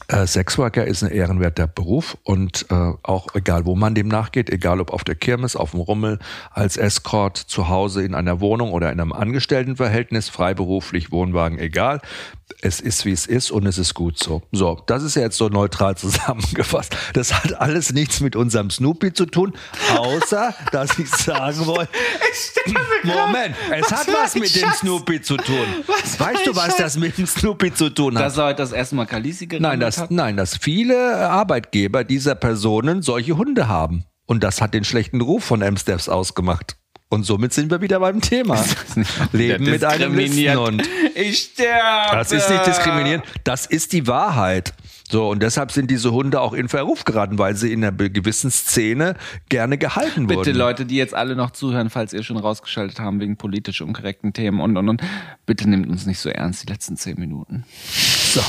Äh, Sexworker ist ein ehrenwerter Beruf und äh, auch egal, wo man dem nachgeht, egal ob auf der Kirmes, auf dem Rummel, als Escort, zu Hause in einer Wohnung oder in einem Angestelltenverhältnis, freiberuflich, Wohnwagen, egal. Es ist, wie es ist und es ist gut so. So, das ist ja jetzt so neutral zusammengefasst. Das hat alles nichts mit unserem Snoopy zu tun, außer, dass ich sagen wollte, Moment, es hat was mit dem Snoopy zu tun. Was weißt du, was Schatz? das mit dem Snoopy zu tun hat? Dass er das erste Mal Kalisi Nein, dass, hat? nein, dass viele Arbeitgeber dieser Personen solche Hunde haben. Und das hat den schlechten Ruf von Amstaffs ausgemacht. Und somit sind wir wieder beim Thema. Leben mit einem. Listenhund. Ich sterbe. Das ist nicht diskriminierend, das ist die Wahrheit. So, und deshalb sind diese Hunde auch in Verruf geraten, weil sie in einer gewissen Szene gerne gehalten Bitte wurden. Leute, die jetzt alle noch zuhören, falls ihr schon rausgeschaltet haben wegen politisch unkorrekten Themen und und und, bitte nehmt uns nicht so ernst die letzten zehn Minuten. So.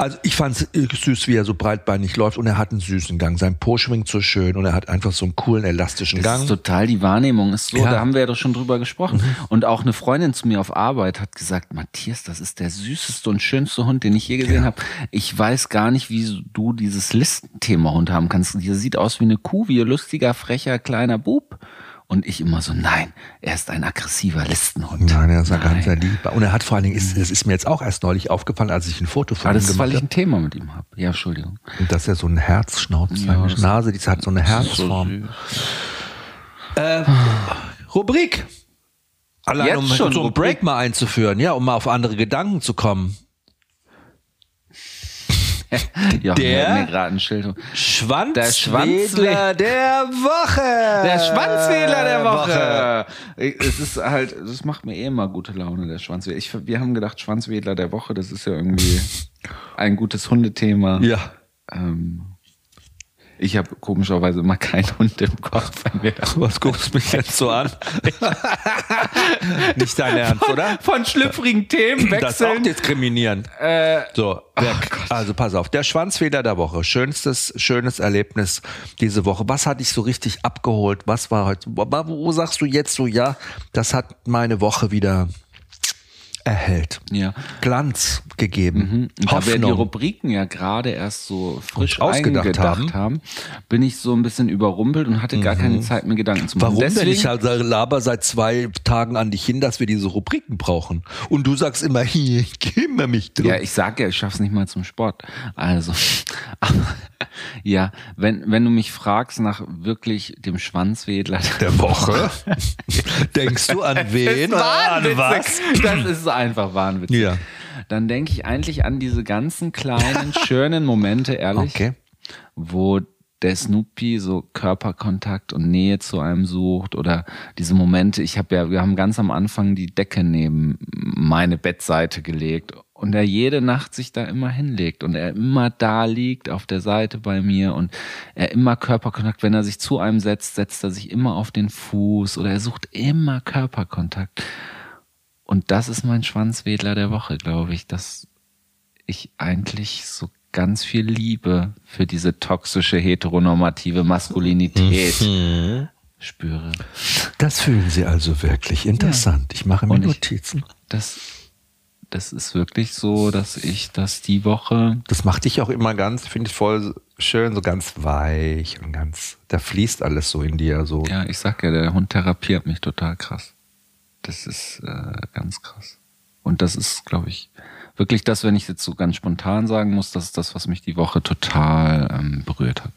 Also ich fand es süß, wie er so breitbeinig läuft und er hat einen süßen Gang. Sein Po schwingt so schön und er hat einfach so einen coolen, elastischen Das Gang. ist total die Wahrnehmung ist so, Ja. Mhm. da haben wir ja doch schon drüber gesprochen. Und auch eine Freundin zu mir auf Arbeit hat gesagt, Matthias, das ist der süßeste und schönste Hund, den ich je gesehen habe. Ich weiß gar nicht, wie du dieses Listenthema Hund haben kannst. Der sieht aus wie eine Kuh, wie ein lustiger, frecher, kleiner Bub. Und ich immer so, nein, er ist ein aggressiver Listenhund. Nein, er ist ein ganz sehr lieb. Und er hat vor allen Dingen, ist, es ist mir jetzt auch erst neulich aufgefallen, als ich ein Foto von Aber ihm das ist, weil gemacht ich habe. ein Thema mit ihm habe. Ja, Entschuldigung. Und dass er so ein Herz schnauzt, Ja, seine Nase, die hat so eine Herzform. Äh, Rubrik. Allein Jetzt um schon so einen Rubrik? Break mal einzuführen, ja, um mal auf andere Gedanken zu kommen. Ja, Der- mir, mir gerade ein Schild. Schwanzwedler Der Woche. Der Schwanzwedler der Woche. Es ist halt, das macht mir eh immer gute Laune, der Schwanzwedler. Ich, wir haben gedacht, Schwanzwedler der Woche, das ist ja irgendwie ein gutes Hundethema. Ja. Ähm, ich habe komischerweise immer keinen Hund im Kopf. Wenn wir Was guckst du mich jetzt so an? Nicht dein Ernst, oder? Von schlüpfrigen Themen Das ist auch wechseln. diskriminierend. Äh, So, wer, also pass auf, der Schwanzfeder der Woche. Schönstes, schönes Erlebnis diese Woche. Was hat dich so richtig abgeholt? Was war heute? Wo, wo sagst du jetzt so, ja, das hat meine Woche wieder erhellt. ja. Glanz gegeben. Und Da wir die. Rubriken ja gerade erst so frisch ausgedacht haben. haben. bin ich so ein bisschen überrumpelt und hatte gar keine Zeit, mir Gedanken zu machen. Warum denn? Deswegen, Ich halt laber seit zwei Tagen an dich hin, dass wir diese Rubriken brauchen. Und du sagst immer, hier, ich kümmere mich drum. Ja, ich sag ja, ich schaff's nicht mal zum Sport. Also, ja, wenn, wenn du mich fragst nach wirklich dem Schwanzwedler der Woche. Denkst du an wen? An was? Das ist einfach wahnwitzig. Ja. Dann denke ich eigentlich an diese ganzen kleinen, schönen Momente, ehrlich, Okay. wo der Snoopy so Körperkontakt und Nähe zu einem sucht oder diese Momente, ich habe ja, wir haben ganz am Anfang die Decke neben meine Bettseite gelegt und er jede Nacht sich da immer hinlegt und er immer da liegt auf der Seite bei mir und er immer Körperkontakt, wenn er sich zu einem setzt, setzt er sich immer auf den Fuß oder er sucht immer Körperkontakt. Und das ist mein Schwanzwedler der Woche, glaube ich, dass ich eigentlich so ganz viel Liebe für diese toxische heteronormative Maskulinität Mhm. spüre. Das fühlen Sie also wirklich interessant. Ich mache mir Und ich- Notizen. Das, das ist wirklich so, dass ich das die Woche Das macht dich auch immer ganz, finde ich voll schön, so ganz weich und ganz, da fließt alles so in dir. So. Ja, ich sag ja, der Hund therapiert mich total krass. Das ist äh, ganz krass. Und das ist, glaube ich, wirklich das, wenn ich jetzt so ganz spontan sagen muss, das ist das, was mich die Woche total ähm, berührt hat.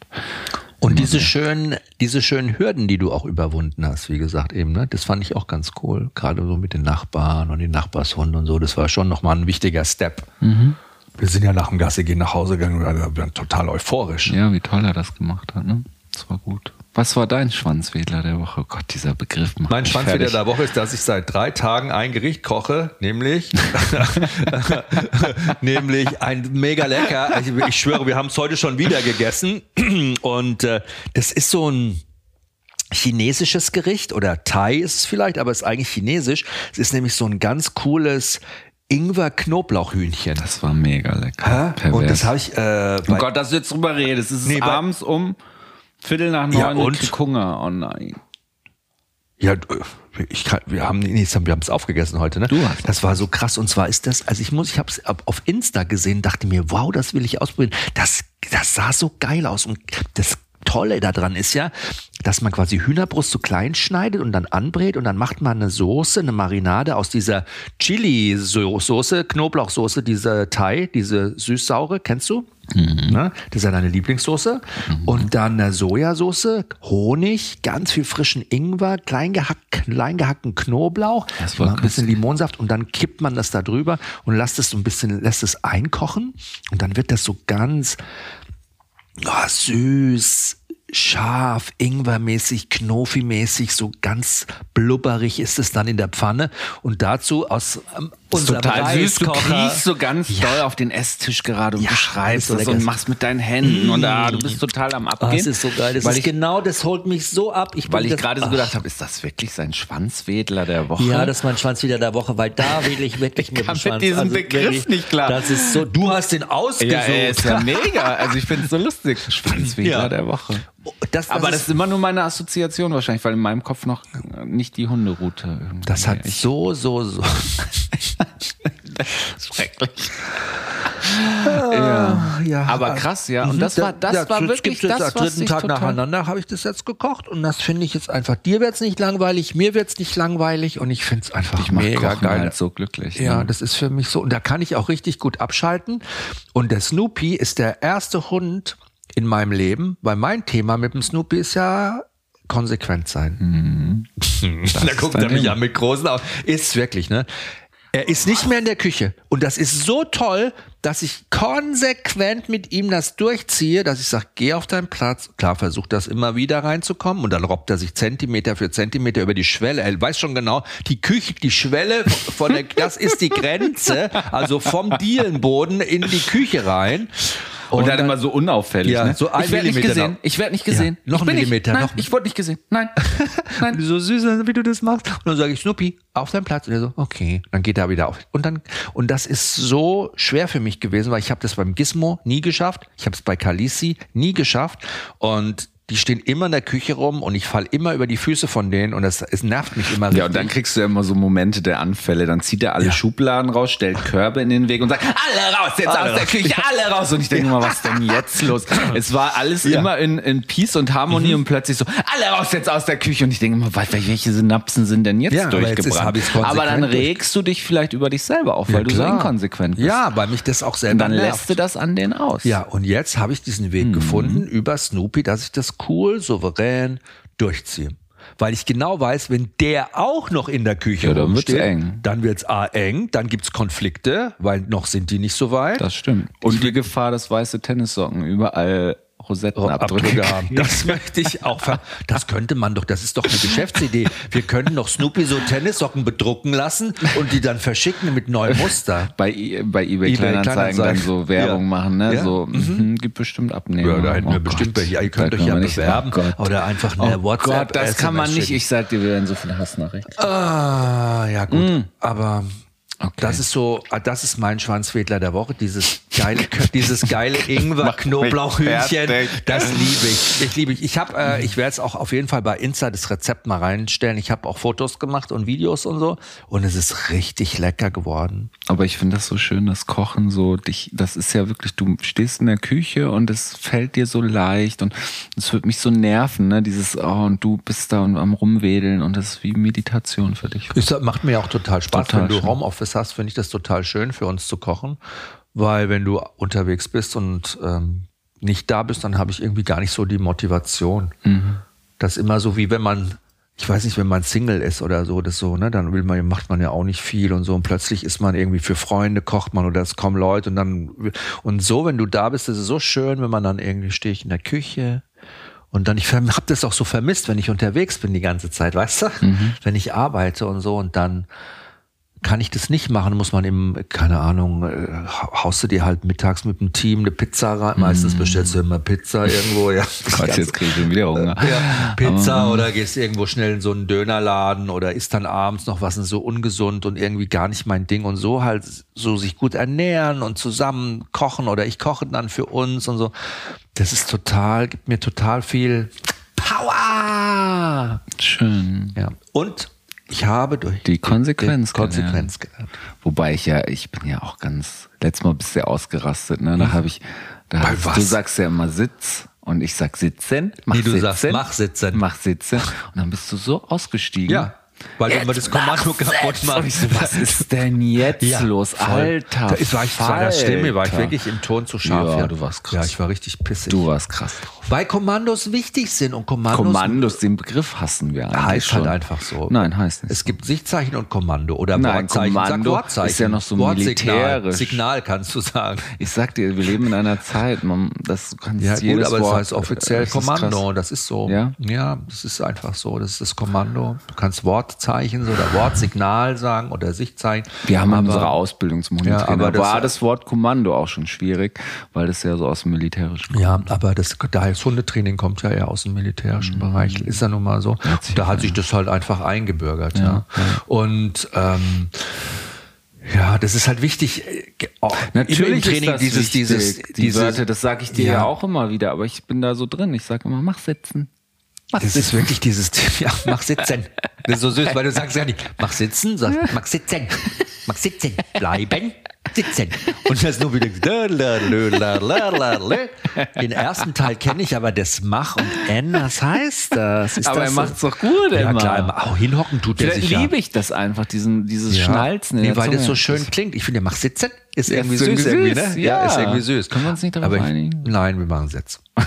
Und diese schönen, diese schönen Hürden, die du auch überwunden hast, wie gesagt eben, ne, das fand ich auch ganz cool. Gerade so mit den Nachbarn und den Nachbarshunden und so, das war schon nochmal ein wichtiger Step. Wir sind ja nach dem Gasse gehen nach Hause gegangen und waren total euphorisch. Ja, wie toll er das gemacht hat, ne? Das war gut. Was war dein Schwanzwedler der Woche? Oh Gott, dieser Begriff macht Mein fertig. der Woche ist, dass ich seit drei Tagen ein Gericht koche, nämlich, nämlich ein mega lecker. Ich, ich schwöre, wir haben es heute schon wieder gegessen und äh, das ist so ein chinesisches Gericht oder Thai ist es vielleicht, aber es ist eigentlich chinesisch. Es ist nämlich so ein ganz cooles Ingwer-Knoblauchhühnchen. Das war mega lecker. Pervers. Und das habe ich äh, Oh Gott, dass du jetzt drüber redest. Es ist Nee, abends um Viertel nach neun Ja, und krieg Hunger. Oh nein. Ja, ich kann, wir haben nee, wir haben es aufgegessen heute, ne? Du hast das war so krass und zwar ist das, also ich muss, ich habe es auf Insta gesehen, dachte mir, wow, das will ich ausprobieren. Das, das sah so geil aus und das Tolle daran ist ja, dass man quasi Hühnerbrust so klein schneidet und dann anbrät und dann macht man eine Soße, eine Marinade aus dieser Chili-Soße, Knoblauchsoße, diese Thai, diese süß-saure, kennst du? Mhm. Ne? Das ist ja deine Lieblingssoße. Mhm. Und dann eine Sojasauce, Honig, ganz viel frischen Ingwer, klein, gehack, klein gehackten Knoblauch, ein bisschen Limonsaft und dann kippt man das da drüber und lässt es so ein bisschen, lässt es einkochen und dann wird das so ganz oh, süß, scharf, ingwermäßig, knofi-mäßig, so ganz blubberig ist es dann in der Pfanne. Und dazu aus unserem total süß. Du kriechst so ganz ja. doll auf den Esstisch gerade und ja, beschreibst so das und machst mit deinen Händen mmh. und ah, du bist total am Abgehen. Oh, das ist so geil. Das weil ist ich, genau, das holt mich so ab. Ich weil ich gerade so gedacht habe, ist das wirklich sein Schwanzwedler der Woche? Ja, das ist mein Schwanzwedler der Woche, weil da wedel ich wirklich mit dem Schwanz. mit diesem also Begriff wirklich, nicht klar. Das ist so, du hast den ausgesucht. Ja, ey, ist ja mega. Also ich finde es so lustig. Schwanzwedler ja. der Woche. Das, das Aber das ist, immer nur meine Assoziation wahrscheinlich, weil in meinem Kopf noch nicht die Hunderoute. Das hat ich so, so, so. Schrecklich. ja. ja. Aber krass, ja. Und das war, das ja, war wirklich das, am dritten Tag nacheinander habe ich das jetzt gekocht und das finde ich jetzt einfach. Dir wird's nicht langweilig, mir wird's nicht langweilig und ich finde es einfach ich mega geil. Halt so glücklich. Ja, ne? das ist für mich so und da kann ich auch richtig gut abschalten. Und der Snoopy ist der erste Hund in meinem Leben, weil mein Thema mit dem Snoopy ist ja konsequent sein. Mhm. da guckt er mich an mit großen Augen. Ist wirklich, ne? Er ist nicht mehr in der Küche. Und das ist so toll, dass ich konsequent mit ihm das durchziehe, dass ich sage, geh auf deinen Platz. Klar, versucht das immer wieder reinzukommen und dann robbt er sich Zentimeter für Zentimeter über die Schwelle. Er weiß schon genau, die Küche, die Schwelle von der, das ist die Grenze, also vom Dielenboden in die Küche rein. Und, und dann, immer so unauffällig. Ja, ne? so ein ich werde nicht gesehen. Ich werde nicht gesehen. Ja, noch ein Millimeter. Nicht, nein, noch ich wurde nicht gesehen. Nein. nein. so süß, wie du das machst. Und dann sage ich, Snoopy, auf deinen Platz. Und er so, okay. Dann geht er wieder auf. Und dann, und das ist so schwer für mich gewesen, weil ich habe das beim Gizmo nie geschafft. Ich habe es bei Kalisi nie geschafft. Und die stehen immer in der Küche rum und ich fall immer über die Füße von denen und es, es nervt mich immer richtig. Ja, und dann kriegst du ja immer so Momente der Anfälle. Dann zieht er alle ja. Schubladen raus, stellt Körbe in den Weg und sagt, alle raus, jetzt alle aus der Küche, alle raus. Und ich denke ja. mal, was denn jetzt los? Es war alles immer in, in Peace und Harmonie mhm. und plötzlich so, alle raus jetzt aus der Küche. Und ich denke mal, welche Synapsen sind denn jetzt ja, durchgebrannt? Jetzt aber dann regst du dich vielleicht über dich selber auf, weil du so inkonsequent bist. Ja, weil mich das auch selber Und dann nervt. lässt du das an den aus. Ja, und jetzt habe ich diesen Weg mhm. gefunden über Snoopy, dass ich das cool, souverän durchziehe. Weil ich genau weiß, wenn der auch noch in der Küche ja, dann rumsteht, eng. dann wird's A eng, dann gibt's Konflikte, weil noch sind die nicht so weit. Das stimmt. Und die Gefahr, dass weiße Tennissocken überall Rosettenabdrücke haben. Das möchte ich auch. Das könnte man doch, das ist doch eine Geschäftsidee. Wir könnten doch Snoopy so Tennissocken bedrucken lassen und die dann verschicken mit neuem Muster. Bei, bei eBay, eBay Kleinanzeigen dann so Werbung ja. machen, ne? Ja. So, mhm. gibt bestimmt Abnehmer. Ja, da hätten wir oh bestimmt welche. Ihr könnt euch ja bewerben. Oh oder einfach eine oh WhatsApp. Gott, das kann man nicht. Ich sag dir, wir werden so viele Hassnachrichten. Ah, ja gut. Mhm. Aber Okay. Das ist so, ah, das ist mein Schwanzwedler der Woche, dieses geile, dieses geile Ingwer Knoblauchhühnchen. Das liebe ich. Ich liebe ich. Ich habe, äh, ich werde es auch auf jeden Fall bei Insta das Rezept mal reinstellen. Ich habe auch Fotos gemacht und Videos und so und es ist richtig lecker geworden. Aber ich finde das so schön, das Kochen so dich, das ist ja wirklich, du stehst in der Küche und es fällt dir so leicht und es wird mich so nerven, ne? Dieses, oh, und du bist da und am rumwedeln und das ist wie Meditation für dich. Es macht mir auch total Spaß, total wenn du schön. Homeoffice hast, finde ich das total schön für uns zu kochen, weil wenn du unterwegs bist und ähm, nicht da bist, dann habe ich irgendwie gar nicht so die Motivation. Mhm. Das ist immer so, wie wenn man, ich weiß nicht, wenn man Single ist oder so, das so, ne, dann will man, macht man ja auch nicht viel und so und plötzlich ist man irgendwie für Freunde kocht man oder es kommen Leute und dann und so, wenn du da bist, das ist so schön, wenn man dann irgendwie stehe ich in der Küche und dann, ich habe das auch so vermisst, wenn ich unterwegs bin die ganze Zeit, weißt du? Mhm. Wenn ich arbeite und so und dann kann ich das nicht machen, muss man im, keine Ahnung, äh, haust du dir halt mittags mit dem Team eine Pizza rein. Meistens mm. bestellst du immer Pizza irgendwo, ja. Gott, jetzt krieg ich schon wieder Hunger. Ja, Pizza Aber, oder gehst irgendwo schnell in so einen Dönerladen oder isst dann abends noch was und so ungesund und irgendwie gar nicht mein Ding und so halt so sich gut ernähren und zusammen kochen oder ich koche dann für uns und so. Das ist total, gibt mir total viel Power. Schön. Ja. Und ich habe durch die Konsequenz, die Konsequenz gelernt. Wobei ich ja, ich bin ja auch ganz, letztes Mal bist du ja ausgerastet, ne? Da mhm. habe ich, da hast, du sagst ja immer Sitz. Und ich sag sitzen, mach Nee, du sitzen, sagst, mach sitzen. mach sitzen. Und dann bist du so ausgestiegen. Ja. Weil du immer das Kommando kaputt ich so, machst. was ist denn jetzt Ja, los? voll. Alter. Da ist, war ich, war das Stimme, war ich wirklich im Ton zu scharf. Ja, du warst krass. Ja, ich war richtig pissig. Du warst krass. Weil Kommandos wichtig sind und Kommandos, Kommandos, den Begriff hassen wir eigentlich heißt schon. halt einfach so. Nein, heißt nicht. Es gibt Sichtzeichen und Kommando oder Nein, Wortzeichen. Sag Kommando Wortzeichen. ist ja noch so Wortsignal. militärisch. Signal kannst du sagen. Ich sag dir, wir leben in einer Zeit, man, das du kannst Ja, gut, jedes aber es Wort, heißt offiziell das ist Kommando. krass. Das ist so. Ja? ja, das ist einfach so. Das ist das Kommando. Du kannst Wortzeichen oder Wortsignal sagen oder Sichtzeichen. Wir haben aber, unsere Ausbildung zum Ja, Hundetrainer. aber das- war das Wort Kommando auch schon schwierig, weil das ja so aus dem Militärischen Ja, aber das, das Hundetraining kommt ja eher aus dem militärischen Bereich. Ist ja nun mal so. Da hat sich das halt einfach eingebürgert. Ja. Und ähm, ja, das ist halt wichtig. äh, oh, Natürlich im Training ist das dieses, wichtig, dieses, die dieses, Wörter, das sage ich dir ja. Ja. auch immer wieder, aber ich bin da so drin. Ich sage immer, mach sitzen. Mach Das ist wirklich dieses, ja, mach sitzen. Das ist so süß, weil du sagst ja nicht, mach sitzen, sagst, mach sitzen, mach sitzen, bleiben, sitzen. Und das nur wieder, den ersten Teil kenne ich, aber das Mach und N, was heißt das? Ist aber das er so? macht's doch gut, Ja immer. klar, auch hinhocken tut er sich ja. liebe ich das einfach, diesen, dieses Ja. Schnalzen. Nee, weil das Zunge. so schön klingt. Ich finde, mach sitzen ist Ja, irgendwie ist süß, irgendwie süß, ne? ja. ist irgendwie süß. Können wir uns nicht darauf Aber ich, einigen? Nein, wir machen Sitz.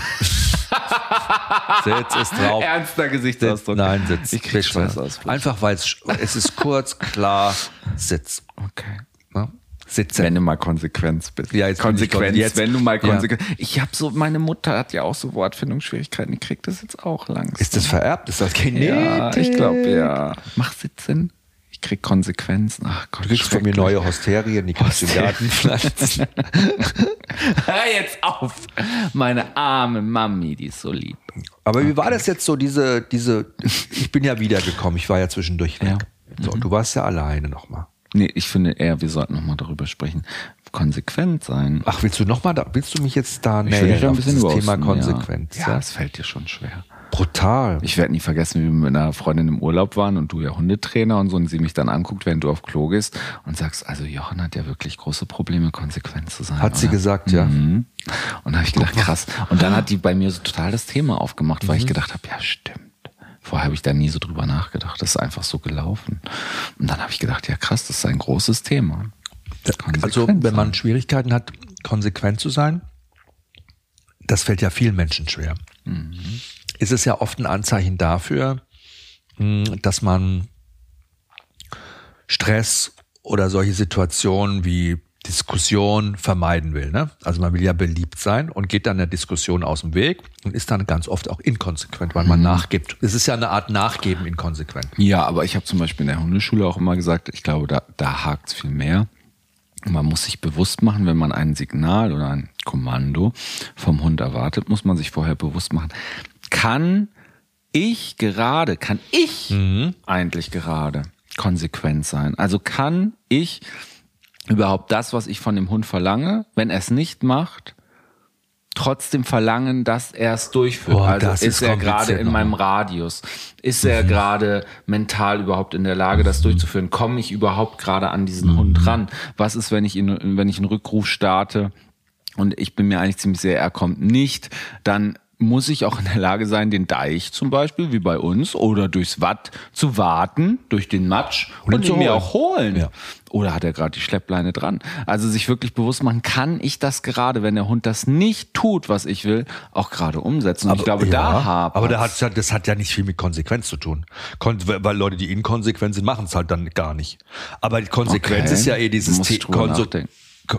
Sitz ist drauf. Ernster Gesichtsausdruck. Nein, Sitz. Ich krieg Bitte. Schweißausbrüche. Einfach, weil es, es ist kurz, klar, Sitz. Okay. Ne? Sitzen. Wenn du mal Konsequenz bist. Ja, jetzt ich Konsequenz, kon- jetzt- wenn du mal Ja. Konsequenz. Ich habe so, meine Mutter hat ja auch so Wortfindungsschwierigkeiten, die kriegt das jetzt auch langsam. ist das vererbt? Ist das genetisch? Ja, ich glaube ja. Mach sitzen. Ich krieg Konsequenzen. Ach Gott, Du kriegst von mir neue Hosterien, die kannst du im Garten pflanzen. Hör jetzt auf. Meine arme Mami, die ist so lieb. Aber wie war das jetzt so, diese, diese, ich bin ja wiedergekommen, ich war ja zwischendurch weg. Ja. So, du warst ja alleine nochmal. Nee, ich finde eher, wir sollten nochmal darüber sprechen. Konsequent sein. Ach, willst du noch mal da, willst du mich jetzt da dich ein auf bisschen dieses Thema roasten, Konsequenz? Ja, ja, das fällt dir schon schwer. Brutal. Ich werde nie vergessen, wie wir mit einer Freundin im Urlaub waren und du ja Hundetrainer und so und sie mich dann anguckt, während du auf Klo gehst und sagst, also Jochen hat ja wirklich große Probleme, konsequent zu sein. Hat sie oder? gesagt, ja. Mhm. Und da habe ich gedacht, krass. Und dann hat die bei mir so total das Thema aufgemacht, weil Mhm. ich gedacht habe, ja stimmt. Vorher habe ich da nie so drüber nachgedacht. Das ist einfach so gelaufen. Und dann habe ich gedacht, ja krass, das ist ein großes Thema. Also, Konsequent wenn man. Schwierigkeiten hat, konsequent zu sein, das fällt ja vielen Menschen schwer. Ist es ja oft ein Anzeichen dafür, mh, dass man Stress oder solche Situationen wie Diskussion vermeiden will. Ne? Also man will ja beliebt sein und geht dann der Diskussion aus dem Weg und ist dann ganz oft auch inkonsequent, weil man nachgibt. Es ist ja eine Art Nachgeben inkonsequent. Ja, aber ich habe zum Beispiel in der Hundeschule auch immer gesagt, ich glaube, da, da hakt es viel mehr. Man muss sich bewusst machen, wenn man ein Signal oder ein Kommando vom Hund erwartet, muss man sich vorher bewusst machen, kann ich gerade, kann ich eigentlich gerade konsequent sein? Also kann ich überhaupt das, was ich von dem Hund verlange, wenn er es nicht macht, trotzdem verlangen, dass er es durchführt. Boah, also ist, ist er gerade in meinem. Radius? Ist er gerade mental überhaupt in der Lage, das durchzuführen? Komme ich überhaupt gerade an diesen Hund ran? Was ist, wenn ich ihn, wenn ich einen Rückruf starte und ich bin mir eigentlich ziemlich sicher, er kommt nicht, dann muss ich auch in der Lage sein, den Deich zum Beispiel, wie bei uns, oder durchs Watt zu warten, durch den Matsch und, ihn zu ihn mir auch holen. Ja. Oder hat er gerade die Schleppleine dran? Also sich wirklich bewusst machen, kann ich das gerade, wenn der Hund das nicht tut, was ich will, auch gerade umsetzen? Und ich glaube, da haben Aber da hat, das hat ja nicht viel mit Konsequenz zu tun. Kon weil Leute, die inkonsequent sind, machen es halt dann gar nicht. Aber die Konsequenz Okay. ist ja eh dieses Muss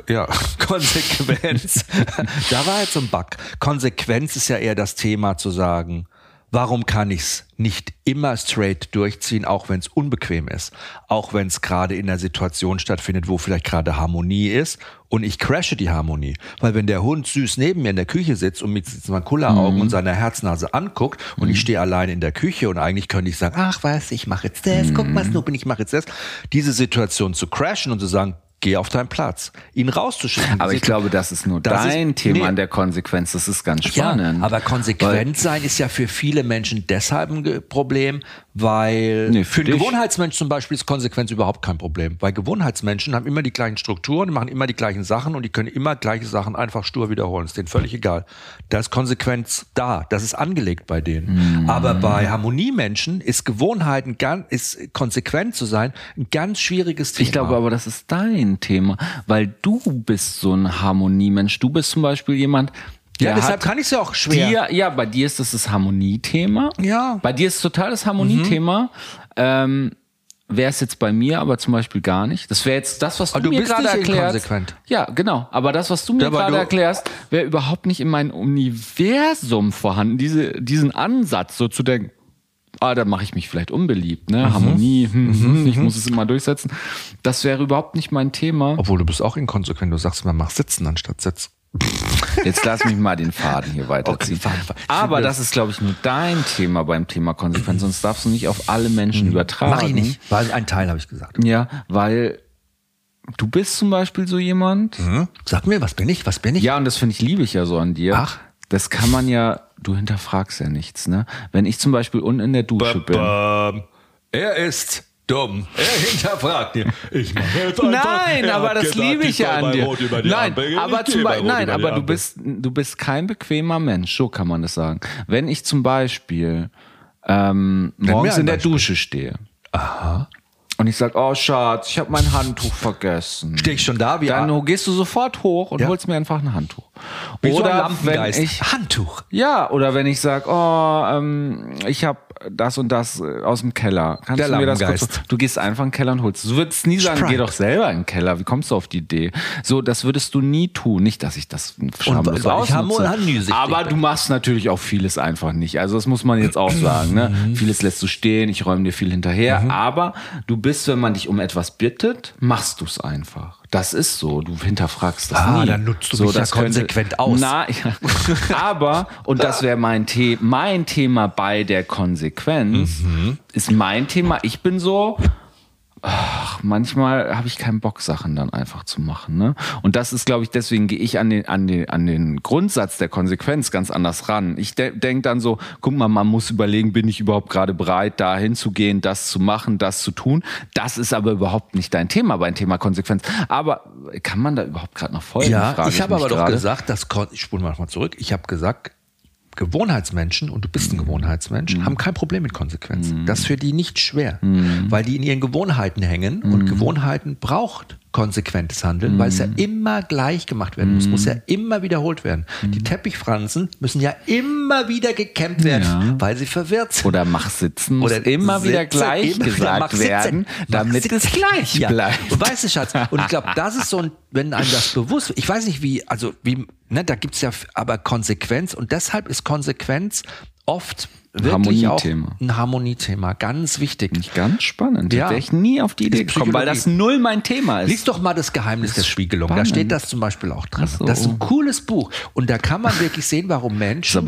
ich Ja, Konsequenz. da war jetzt so ein Bug. Konsequenz ist ja eher das Thema zu sagen, warum kann ich's nicht immer straight durchziehen, auch wenn es unbequem ist, auch wenn es gerade in einer Situation stattfindet, wo vielleicht gerade Harmonie ist und ich crashe die Harmonie. Weil wenn der Hund süß neben mir in der Küche sitzt und mit seinen Kulleraugen Mhm. und seiner Herznase anguckt und ich stehe allein in der Küche und eigentlich könnte ich sagen, ach was, ich mache jetzt das, guck Mhm. mal, Snoopy, ich mache jetzt das. Diese Situation zu crashen und zu sagen, geh auf deinen Platz, ihn rauszuschicken. Aber ich glaube, das ist nur Das ist- dein Thema nee. an der Konsequenz. Das ist ganz spannend. Ja, aber konsequent sein ist ja für viele Menschen deshalb ein Problem, Weil Nee, für für einen. Gewohnheitsmensch zum Beispiel ist Konsequenz überhaupt kein Problem. Weil Gewohnheitsmenschen haben immer die gleichen Strukturen, die machen immer die gleichen Sachen und die können immer gleiche Sachen einfach stur wiederholen. Ist denen völlig egal. Da ist Konsequenz da. Das ist angelegt bei denen. Mhm. Aber bei Harmoniemenschen ist Gewohnheiten, ganz, ist konsequent zu sein, ein ganz schwieriges Thema. Ich glaube aber, das ist dein Thema, weil du bist so ein Harmoniemensch. Du bist zum Beispiel jemand, ja, deshalb hat kann ich es ja auch schwer. dir, ja, bei dir ist das das Harmoniethema. Ja. Bei dir ist total das Harmoniethema. Ähm, Wäre es jetzt bei mir aber zum Beispiel gar nicht. Das wäre jetzt das, was du, Aber du mir bist gerade erklärst. inkonsequent. Ja, genau. Aber das, was du mir gerade erklärst, wäre überhaupt nicht in meinem Universum vorhanden. Diese, diesen Ansatz, so zu denken, ah, da mache ich mich vielleicht unbeliebt, Mhm. ne? Harmonie, hm, hm, ich muss es immer durchsetzen. Das wäre überhaupt nicht mein Thema. Obwohl du bist auch inkonsequent. Du sagst immer, mach sitzen anstatt sitzen. Jetzt lass mich mal den Faden hier weiterziehen. Okay. Aber das ist, glaube ich, nur dein Thema beim Thema Konsequenz, sonst darfst du nicht auf alle Menschen übertragen. Mach ich nicht. War ein Teil, habe ich gesagt. Ja, weil du bist zum Beispiel so jemand. Hm? Sag mir, was bin ich? Was bin ich? Ja, und das finde ich, liebe ich ja so an dir. Ach. Das kann man ja, du hinterfragst ja nichts, ne? Wenn ich zum Beispiel unten in der Dusche bin. Er ist dumm. Er hinterfragt dir. Ich mache jetzt einfach. Nein, Er aber das gesagt, liebe ich ja an dir. Nein, Ampel aber zum Rot nein, aber du bist, du bist kein bequemer Mensch, so kann man das sagen. Wenn ich zum Beispiel ähm, morgens in der Beispiel. Dusche stehe. Und ich sag, oh Schatz, ich habe mein Handtuch vergessen. Steh ich schon da wie Dann A- gehst du sofort hoch und Ja. holst mir einfach ein Handtuch. Wie so ein oder wenn ich Handtuch. ja, oder wenn ich sag, oh, ähm, ich habe das und das äh, aus dem Keller. Kannst Der du mir das kurz? Du gehst einfach in den Keller und holst. Du würdest nie sagen, Sprite. geh doch selber in den Keller. Wie kommst du auf die Idee? So, das würdest du nie tun. Nicht, dass ich das schamlos ausnutze. Aber du machst natürlich auch vieles einfach nicht. Also das muss man jetzt auch sagen. Ne? Mhm. Vieles lässt du stehen. Ich räume dir viel hinterher. Aber du bist, wenn man dich um etwas bittet, machst du es einfach. Das ist so. Du hinterfragst das Ah, nie. dann nutzt du mich ja das könnte- konsequent aus. Na, ja. Aber, und das wäre mein, The mein Thema bei der Konsequenz, Mhm. ist mein Thema, ich bin so, ach, manchmal habe ich keinen Bock, Sachen dann einfach zu machen. Ne? Und das ist, glaube ich, deswegen gehe ich an den, an, den, an den Grundsatz der Konsequenz ganz anders ran. Ich de denke dann so, guck mal, man muss überlegen, bin ich überhaupt gerade bereit, da hinzugehen, das zu machen, das zu tun. Das ist aber überhaupt nicht dein Thema beim Thema Konsequenz. Aber kann man da überhaupt gerade noch folgen? Ja, frage ich habe aber doch gerade. gesagt, dass ich spule mal zurück. Ich habe gesagt, Gewohnheitsmenschen, und du bist Mhm. ein Gewohnheitsmensch, haben kein Problem mit Konsequenzen. Das ist für die nicht schwer, weil die in ihren Gewohnheiten hängen und Mhm. Gewohnheiten braucht konsequentes Handeln, weil es ja immer gleich gemacht werden muss, muss ja Mhm. immer wiederholt werden. Die Teppichfransen müssen ja immer wieder gekämmt werden, Ja. weil sie verwirrt sind. Oder mach sitzen muss Oder immer wieder sitze, gleich immer wieder gesagt mach sitzen. werden, damit es gleich Ja. bleibt. Und weißt du, Schatz, und ich glaube, das ist so ein, wenn einem das bewusst ich weiß nicht wie, also wie, ne, da gibt's ja aber Konsequenz und deshalb ist Konsequenz oft wirklich auch Harmoniethema. ein Harmoniethema, ganz wichtig. Nicht ganz spannend. Ja. Wäre ich nie auf die Idee gekommen, weil das null mein Thema ist. Lies doch mal das Geheimnis der Spiegelung. Da spannend. steht das zum Beispiel auch drin. So. Das ist ein cooles Buch. Und da kann man wirklich sehen, warum Das Menschen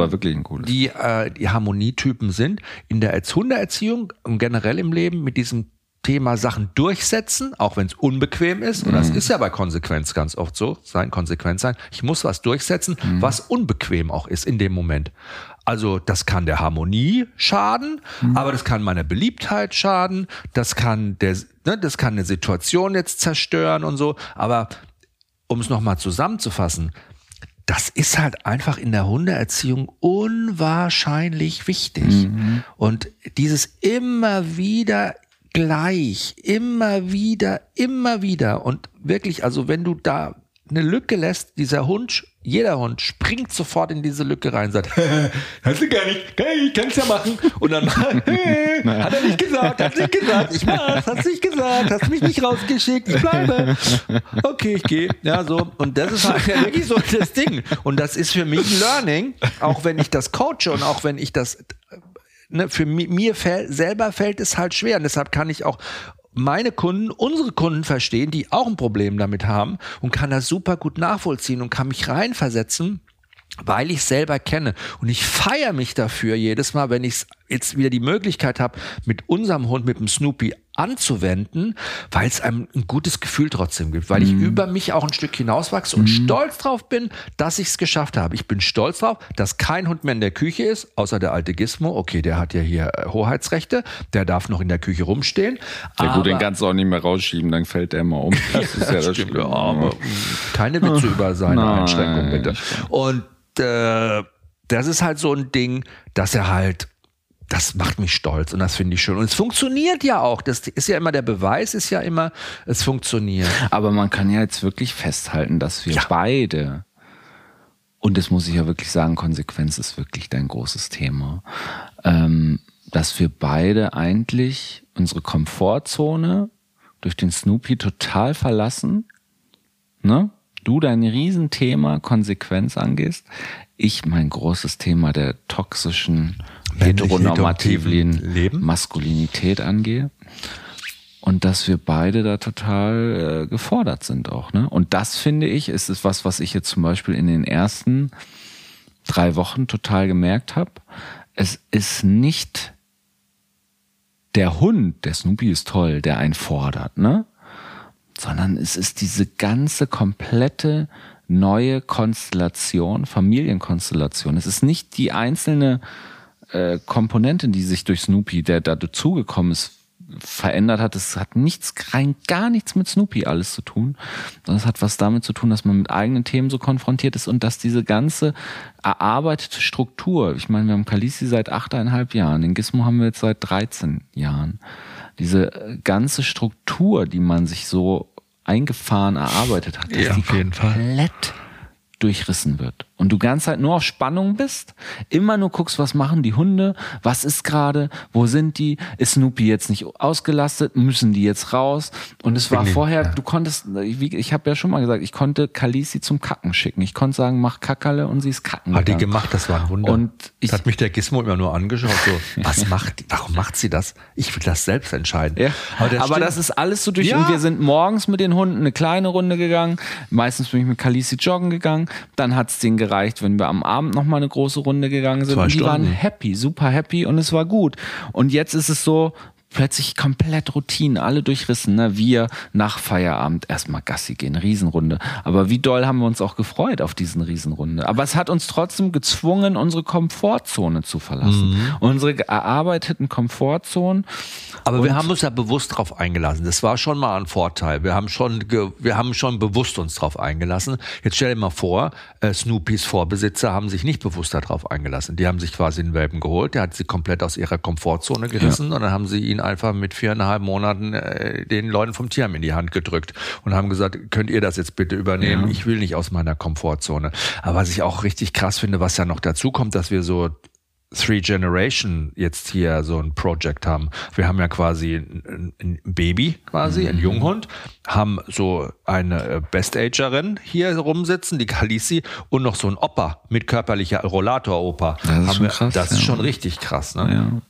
die, äh, die Harmonietypen sind, in der Erziehung und generell im Leben mit diesem Thema Sachen durchsetzen, auch wenn es unbequem ist. Und das ist ja bei Konsequenz ganz oft so, sein konsequent sein. Ich muss was durchsetzen, was unbequem auch ist in dem Moment. Also das kann der Harmonie schaden, aber das kann meiner Beliebtheit schaden, das kann der, ne, das kann eine Situation jetzt zerstören und so. Aber um es nochmal zusammenzufassen, das ist halt einfach in der Hundeerziehung unwahrscheinlich wichtig. Und dieses immer wieder gleich, immer wieder, immer wieder und wirklich, also wenn du da eine Lücke lässt, dieser Hund, jeder Hund springt sofort in diese Lücke rein und sagt, hast du gar nicht, geil, ich kann's ja machen. Und dann, hat er nicht gesagt, hat nicht gesagt, ich mach's, hast nicht gesagt, hast mich nicht rausgeschickt, ich bleibe. Okay, ich gehe. Ja, so. Und das ist halt ja wirklich so das Ding. Und das ist für mich ein Learning, auch wenn ich das coache und auch wenn ich das ne, für mi mir fäll, selber fällt es halt schwer. Und deshalb kann ich auch meine Kunden, unsere Kunden verstehen, die auch ein Problem damit haben und kann das super gut nachvollziehen und kann mich reinversetzen, weil ich selber kenne. Und ich feiere mich dafür jedes Mal, wenn ich es jetzt wieder die Möglichkeit habe, mit unserem Hund, mit dem Snoopy anzuwenden, weil es einem ein gutes Gefühl trotzdem gibt, weil ich Mhm. über mich auch ein Stück hinauswachse und stolz drauf bin, dass ich es geschafft habe. Ich bin stolz drauf, dass kein Hund mehr in der Küche ist, außer der alte Gizmo. Okay, der hat ja hier äh, Hoheitsrechte, der darf noch in der Küche rumstehen. Ja gut, den Aber- kannst du auch nicht mehr rausschieben, dann fällt der immer um. Das ist ja das Schlimme. aber keine Witze über seine Nein, Einschränkungen, bitte. Und äh, das ist halt so ein Ding, dass er halt, das macht mich stolz und das finde ich schön. Und es funktioniert ja auch. Das ist ja immer der Beweis, ist ja immer, es funktioniert. Aber man kann ja jetzt wirklich festhalten, dass wir Ja. beide, und das muss ich ja wirklich sagen, Konsequenz ist wirklich dein großes Thema, ähm, dass wir beide eigentlich unsere Komfortzone durch den Snoopy total verlassen. Ne? Du dein Riesenthema Konsequenz angehst. Ich mein großes Thema der toxischen, heteronormativen Leben. Maskulinität angehe und dass wir beide da total äh, gefordert sind auch. Ne? Und das finde ich, ist es was, was ich jetzt zum Beispiel in den ersten drei Wochen total gemerkt habe. Es ist nicht der Hund, der Snoopy ist toll, der einen fordert, ne? Sondern es ist diese ganze komplette neue Konstellation, Familienkonstellation. Es ist nicht die einzelne äh, Komponente, die sich durch Snoopy, der da dazugekommen ist, verändert hat. Es hat nichts, rein gar nichts mit Snoopy alles zu tun, sondern es hat was damit zu tun, dass man mit eigenen Themen so konfrontiert ist und dass diese ganze erarbeitete Struktur, ich meine, wir haben Kalisi seit achteinhalb Jahren, den Gizmo haben wir jetzt seit 13 Jahren. Diese äh, ganze Struktur, die man sich so eingefahren erarbeitet hat, dass Ja, die jeden Fall. komplett durchrissen wird. Und du ganz halt nur auf Spannung bist, immer nur guckst, was machen die Hunde, was ist gerade, wo sind die, ist Snoopy jetzt nicht ausgelastet, müssen die jetzt raus? Und es war ich- vorher, du konntest, wie, ich habe ja schon mal gesagt, ich konnte Kalisi zum Kacken schicken. Ich konnte sagen, mach Kackerle und sie ist kacken. Hat die gemacht, das war ein Wunder. Und ich- das hat mich der Gizmo immer nur angeschaut, so, was macht die, warum macht sie das? Ich will das selbst entscheiden. Ja. Aber, Aber, das das ist alles so durch. Ja. Und wir sind morgens mit den Hunden eine kleine Runde gegangen. Meistens bin ich mit Kalisi joggen gegangen. Dann hat es denen gereicht, wenn wir am Abend noch mal eine große Runde gegangen sind. Zwei und die waren happy, super happy und es war gut. Und jetzt ist es so, plötzlich komplett Routine, alle durchrissen. Ne? Wir nach Feierabend erstmal Gassi gehen, Riesenrunde. Aber wie doll haben wir uns auch gefreut auf diesen Riesenrunde. Aber es hat uns trotzdem gezwungen, unsere Komfortzone zu verlassen. Mhm. Unsere erarbeiteten Komfortzonen. Aber wir haben uns ja bewusst drauf eingelassen. Das war schon mal ein Vorteil. Wir haben schon, wir haben schon bewusst uns drauf eingelassen. Jetzt stell dir mal vor, äh, Snoopys Vorbesitzer haben sich nicht bewusst darauf eingelassen. Die haben sich quasi einen Welpen geholt, der hat sie komplett aus ihrer Komfortzone gerissen und dann haben sie ihn einfach mit viereinhalb Monaten äh, den Leuten vom Tierheim in die Hand gedrückt und haben gesagt, könnt ihr das jetzt bitte übernehmen? Ja. Ich will nicht aus meiner Komfortzone. Aber was ich auch richtig krass finde, was ja noch dazu kommt, dass wir so Three Generation jetzt hier so ein Project haben. Wir haben ja quasi ein, ein Baby, quasi, ein Junghund, haben so eine äh, Best-Agerin hier rumsitzen, die Kalisi, und noch so ein Opa mit körperlicher Rollator-Opa. Das ist schon wir- krass, Das ist ja. schon richtig krass, ne? Ja.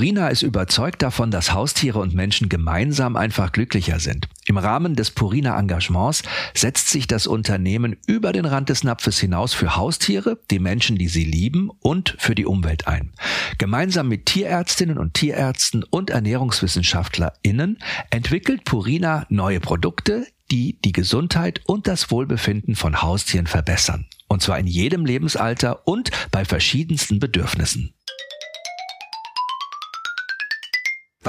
Purina ist überzeugt davon, dass Haustiere und Menschen gemeinsam einfach glücklicher sind. Im Rahmen des Purina Engagements setzt sich das Unternehmen über den Rand des Napfes hinaus für Haustiere, die Menschen, die sie lieben und für die Umwelt ein. Gemeinsam mit Tierärztinnen und Tierärzten und ErnährungswissenschaftlerInnen entwickelt Purina neue Produkte, die die Gesundheit und das Wohlbefinden von Haustieren verbessern. Und zwar in jedem Lebensalter und bei verschiedensten Bedürfnissen.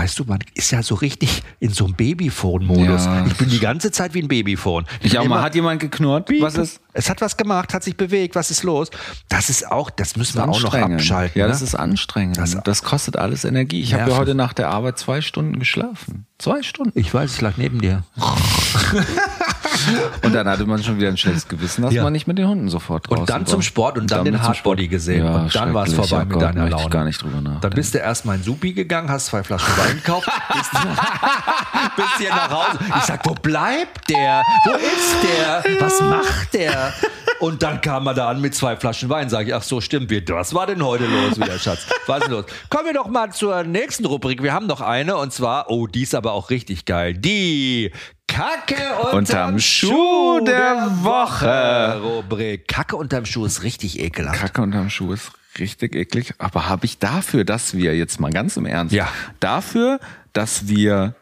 Weißt du, man ist ja so richtig in so einem Babyphone-Modus. Ja. Ich bin die ganze Zeit wie ein Babyphone. Ich auch bin mal, hat jemand geknurrt? Piep. Was ist? Es hat was gemacht, hat sich bewegt, was ist los? Das ist auch, das müssen wir auch noch abschalten. Ja, ne? das ist anstrengend. Das- Das, kostet alles Energie. Ich habe ja heute nach der Arbeit zwei Stunden geschlafen. Zwei Stunden. ich weiß, ich lag neben dir. Und dann hatte man schon wieder ein schlechtes Gewissen, dass Ja. man nicht mit den Hunden sofort raus Und dann zum Sport und dann den zum Hardbody gesehen. Ja, und dann war es vorbei Oh mit Gott, deiner Laune. gar nicht drüber nachdenken. Dann bist du erstmal in Supi gegangen, hast zwei Flaschen Wein gekauft, bist, bist hier nach Hause. Ich sag, wo bleibt der? Wo ist der? Was macht der? Und dann kam er da an mit zwei Flaschen Wein. Sag ich, ach so, stimmt. Was war denn heute los wieder, Schatz? Was ist los? Kommen wir doch mal zur nächsten Rubrik. Wir haben noch eine und zwar, oh, die ist aber auch richtig geil. Die Kacke unterm unterm Schuh Schuh der der Woche. Woche. Rubrik. Kacke unterm Schuh ist richtig ekelhaft. Kacke unterm Schuh ist richtig eklig. Aber habe ich dafür, dass wir jetzt mal ganz im Ernst, Ja. dafür, dass wir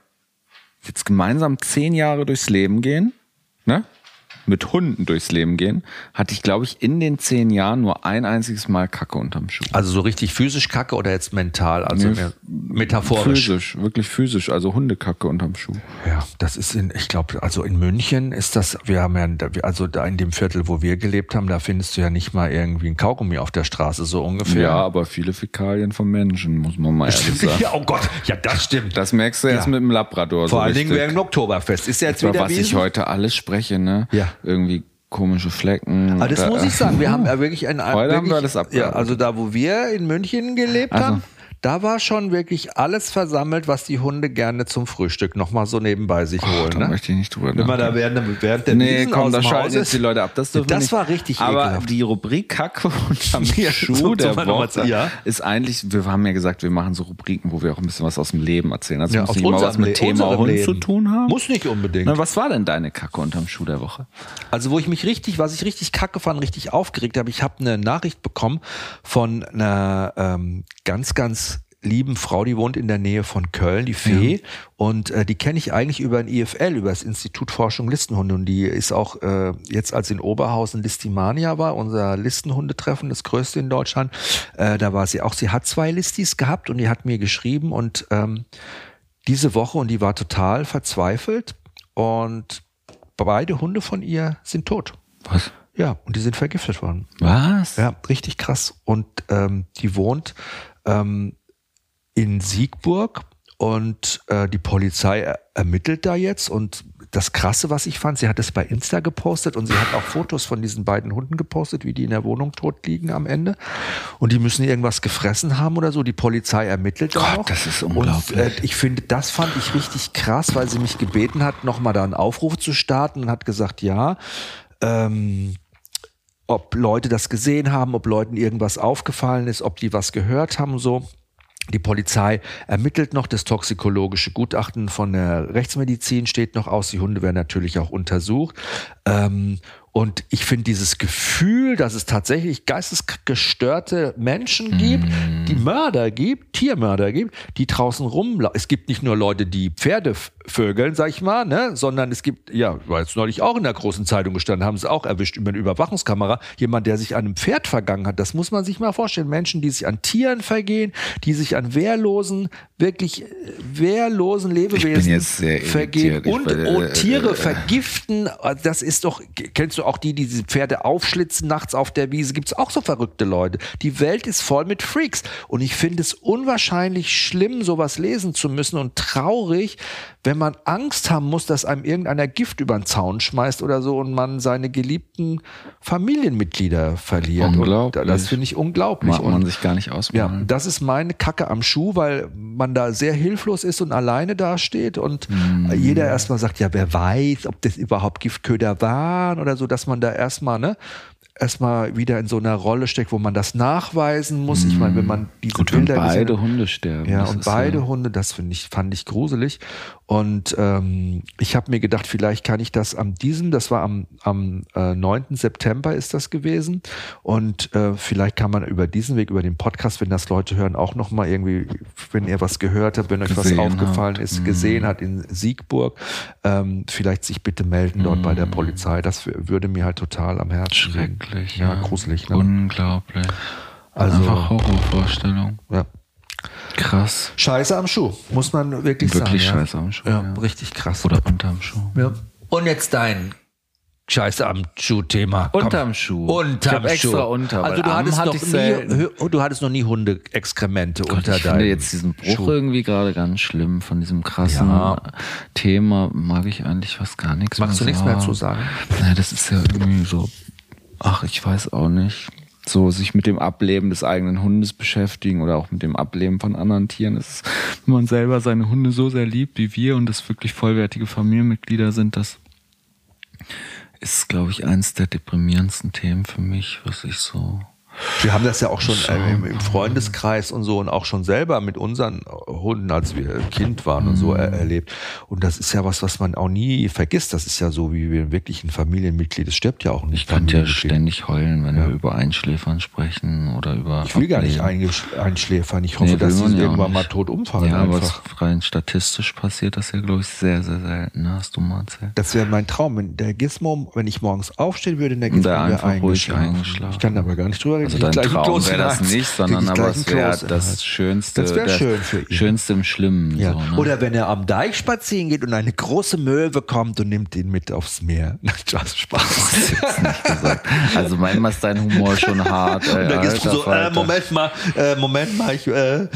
jetzt gemeinsam zehn Jahre durchs Leben gehen, ne? Mit Hunden durchs Leben gehen, hatte ich, glaube ich, in den zehn Jahren nur ein einziges Mal Kacke unterm Schuh. Also so richtig physisch Kacke oder jetzt mental, also Nee, metaphorisch. Physisch, wirklich physisch, also Hundekacke unterm Schuh. Ja, das ist in, ich glaube, also in München ist das, wir haben ja, also da in dem Viertel, wo wir gelebt haben, da findest du ja nicht mal irgendwie ein Kaugummi auf der Straße, so ungefähr. Ja, aber viele Fäkalien von Menschen, muss man mal ehrlich sagen. Ja, oh Gott, ja, das stimmt. Das merkst du erst Ja. mit dem Labrador. Vor so allen Dingen richtig. wegen Oktoberfest. Ist ja jetzt Über wieder was ich Wiesen. heute alles spreche, ne? Ja. Irgendwie komische Flecken. Aber das oder- muss ich sagen, wir haben ja wirklich ein Heute haben wirklich, wir alles Ja, abgearbeitet. also da, wo wir in München gelebt Also. haben, da war schon wirklich alles versammelt, was die Hunde gerne zum Frühstück nochmal so nebenbei sich holen. Da ne? möchte ich nicht drüber Wenn man da während, während der Nee, Wiesen komm, aus da schalten jetzt die Leute ab. Das, Das nicht. war richtig Aber ekelhaft. die Rubrik Kacke unterm Schuh so- der Woche zu- ja. ist eigentlich, wir haben ja gesagt, wir machen so Rubriken, wo wir auch ein bisschen was aus dem Leben erzählen. Also Ja, muss nicht immer was mit Le- Thema Hund Leben. zu tun haben. Muss nicht unbedingt. Na, was war denn deine Kacke unterm Schuh der Woche? Also wo ich mich richtig, was ich richtig kacke fand, richtig aufgeregt habe, ich habe eine Nachricht bekommen von einer ähm, ganz, ganz lieben Frau, die wohnt in der Nähe von Köln, die Fee. Und äh, die kenne ich eigentlich über ein IFL, über das Institut Forschung Listenhunde. Und die ist auch äh, jetzt, als in Oberhausen Listimania war, unser Listenhundetreffen, das größte in Deutschland, äh, da war sie auch. Sie hat zwei Listis gehabt und die hat mir geschrieben und ähm, diese Woche und die war total verzweifelt und beide Hunde von ihr sind tot. Was? Ja, und die sind vergiftet worden. Was? Ja, richtig krass. Und ähm, die wohnt ähm, in Siegburg und äh, die Polizei er ermittelt da jetzt und das Krasse, was ich fand, sie hat es bei Insta gepostet und sie hat auch Fotos von diesen beiden Hunden gepostet, wie die in der Wohnung tot liegen am Ende. Und die müssen irgendwas gefressen haben oder so. Die Polizei ermittelt Gott, noch. das ist Und unglaublich. äh, ich finde, das fand ich richtig krass, weil sie mich gebeten hat, nochmal da einen Aufruf zu starten und hat gesagt, ja, ähm, ob Leute das gesehen haben, ob Leuten irgendwas aufgefallen ist, ob die was gehört haben, so. Die Polizei ermittelt noch, das toxikologische Gutachten von der Rechtsmedizin steht noch aus. Die Hunde werden natürlich auch untersucht. Ähm, und ich finde dieses Gefühl, dass es tatsächlich geistesgestörte Menschen gibt, die Mörder gibt, Tiermörder gibt, die draußen rum. Es gibt nicht nur Leute, die Pferde vögeln, sag ich mal, ne, sondern es gibt, ja, war jetzt neulich auch in der großen Zeitung gestanden, haben sie auch erwischt über eine Überwachungskamera, jemand, der sich an einem Pferd vergangen hat. Das muss man sich mal vorstellen. Menschen, die sich an Tieren vergehen, die sich an wehrlosen, wirklich äh, wehrlosen Lebewesen vergehen irritiert. Und, bin, äh, und Tiere äh, vergiften. Das ist doch, kennst du auch die, die diese Pferde aufschlitzen nachts auf der Wiese? Gibt's auch so verrückte Leute. Die Welt ist voll mit Freaks. Und ich finde es unwahrscheinlich schlimm, sowas lesen zu müssen und traurig, wenn man Angst haben muss, dass einem irgendeiner Gift über den Zaun schmeißt oder so und man seine geliebten Familienmitglieder verliert. Unglaublich. Und das finde ich unglaublich. Mag man sich gar nicht ja, ausmalen. das ist meine Kacke am Schuh, weil man da sehr hilflos ist und alleine dasteht und Mhm. jeder erstmal sagt, ja, wer weiß, ob das überhaupt Giftköder waren oder so, dass man da erstmal, ne, erstmal wieder in so einer Rolle steckt, wo man das nachweisen muss. Ich meine, wenn man diese Gut, wenn Bilder gesehen beide hat- Hunde sterben. ja, und beide Hunde, das finde ich, fand ich gruselig. Und ähm, ich habe mir gedacht, vielleicht kann ich das am diesem, das war am, am äh, 9. September ist das gewesen. Und äh, vielleicht kann man über diesen Weg, über den Podcast, wenn das Leute hören, auch nochmal irgendwie, wenn ihr was gehört habt, wenn euch was Gesehen aufgefallen habt. ist, gesehen hat in Siegburg, ähm, vielleicht sich bitte melden dort bei der Polizei. Das würde mir halt total am Herzen liegen. Schrecklich. Ja, gruselig. Ne? Unglaublich. Also- Einfach Horrorvorstellung. Ja. Krass. Scheiße am Schuh, muss man wirklich, Wirklich sagen. scheiße am Schuh. Ja, ja. richtig krass. Oder unterm Schuh. Ja. Und jetzt dein Scheiße am Schuh-Thema. Unterm Schuh. Unterm ich Schuh. extra unter. Also du hattest, hatte noch ich nie, du hattest noch nie Hundeexkremente unter ich deinem finde jetzt diesen Bruch Schuh. irgendwie gerade ganz schlimm von diesem krassen Ja. Thema. Mag ich eigentlich fast gar nichts Magst du mehr nichts mehr zu sagen? Ja, das ist ja irgendwie so, ach, ich weiß auch nicht. So, sich mit dem Ableben des eigenen Hundes beschäftigen oder auch mit dem Ableben von anderen Tieren. Das ist, wenn man selber seine Hunde so sehr liebt wie wir und das wirklich vollwertige Familienmitglieder sind, das ist, glaube ich, eins der deprimierendsten Themen für mich, was ich so Wir haben das ja auch schon äh, im, im, Freundeskreis und so und auch schon selber mit unseren Hunden, als wir Kind waren und so er erlebt. Und das ist ja was, was man auch nie vergisst. Das ist ja so, wie wir wirklich ein Familienmitglied. Es stirbt ja auch nicht. Ich könnte ja ständig heulen, wenn ja. wir über Einschläfern sprechen oder über. Ich will gar nicht einschläfern. Ich hoffe, nee, dass sie irgendwann mal tot umfallen. Ja, einfach. aber rein statistisch passiert das ja, glaube ich, sehr, sehr selten. Ne? Hast du mal erzählt. Das wäre mein Traum. Wenn der Gizmo, wenn ich morgens aufstehen würde, der Gizmo wäre eingeschlafen. eingeschlafen. Ich kann aber gar nicht drüber reden. Also dein Traum wäre das nicht, sondern aber es wäre das Schönste. Das wäre schön für ihn. Schönste im Schlimmen. Ja. So, ne? Oder wenn er am Deich spazieren geht und eine große Möwe kommt und nimmt ihn mit aufs Meer. Das Spaß. also manchmal ist dein Humor schon hart. Ey, und dann gehst du so, äh, Moment mal, äh, Moment mal, ich, äh,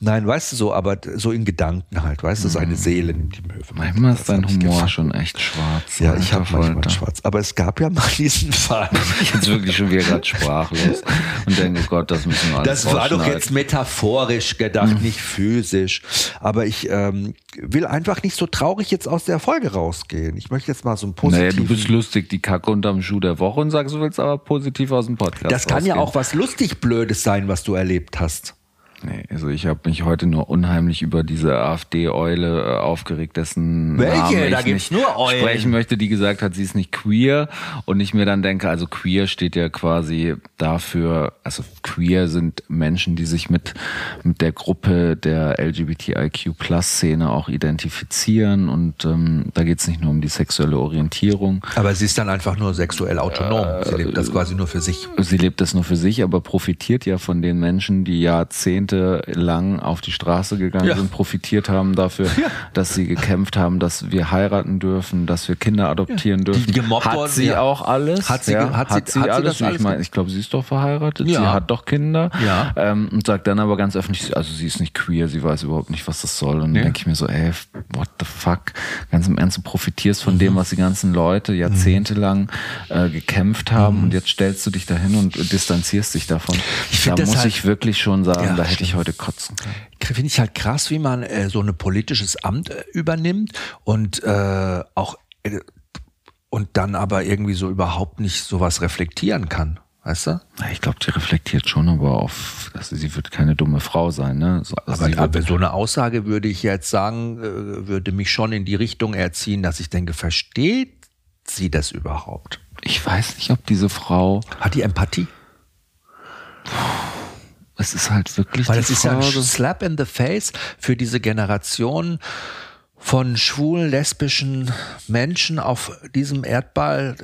nein, weißt du so, aber so in Gedanken halt, weißt du, seine Seele nimmt die Möwe. Manchmal ist dein Humor schon echt schwarz. Ja, ich habe manchmal schwarz. Aber es gab ja mal diesen Fall. Bin wirklich schon wieder gerade sprachlos und denke, oh Gott, das müssen wir alles Das war doch jetzt metaphorisch gedacht, mhm. nicht physisch. Aber ich ähm, will einfach nicht so traurig jetzt aus der Folge rausgehen. Ich möchte jetzt mal so ein positives. Naja, du bist lustig, die Kacke unterm Schuh der Woche und sagst, du willst aber positiv aus dem Podcast. Das kann rausgehen. ja auch was lustig Blödes sein, was du erlebt hast. Nee, also ich habe mich heute nur unheimlich über diese AfD-Eule äh, aufgeregt, dessen Welche? Namen da gibt's nur Eulen. sprechen möchte, die gesagt hat, sie ist nicht queer und ich mir dann denke, also queer steht ja quasi dafür, also queer sind Menschen, die sich mit mit der Gruppe der LGBTIQ-Plus-Szene auch identifizieren und ähm, da geht's nicht nur um die sexuelle Orientierung. Aber sie ist dann einfach nur sexuell autonom. Äh, sie lebt das quasi nur für sich. Sie lebt das nur für sich, aber profitiert ja von den Menschen, die Jahrzehnte lang auf die Straße gegangen ja. sind, profitiert haben dafür, ja. dass sie gekämpft haben, dass wir heiraten dürfen, dass wir Kinder adoptieren ja. dürfen. Die, gemobbt hat worden, sie auch alles? Hat sie, hat, hat sie, hat alles? Sie ich meine, ich glaube, sie ist doch verheiratet, sie hat doch Kinder ja. Ähm, und sagt dann aber ganz öffentlich, also sie ist nicht queer, sie weiß überhaupt nicht, was das soll. Und dann denke ich mir so, ey, what the fuck? Ganz im Ernst, du profitierst von mhm. dem, was die ganzen Leute jahrzehntelang äh, gekämpft haben mhm. und jetzt stellst du dich dahin und distanzierst dich davon. Ich da muss halt, ich wirklich schon sagen, da hätte ich heute kotzen Finde ich halt krass, wie man äh, so ein politisches Amt äh, übernimmt und äh, auch äh, und dann aber irgendwie so überhaupt nicht sowas reflektieren kann. Weißt du? Ich glaube, die reflektiert schon, aber auf, also sie wird keine dumme Frau sein, ne? So, also aber, aber so eine Aussage würde ich jetzt sagen, äh, würde mich schon in die Richtung erziehen, dass ich denke, versteht sie das überhaupt? Ich weiß nicht, ob diese Frau. Hat die Empathie? Es ist halt wirklich. Weil es ist ja ein Slap in the Face für diese Generation von schwulen, lesbischen Menschen auf diesem Erdball,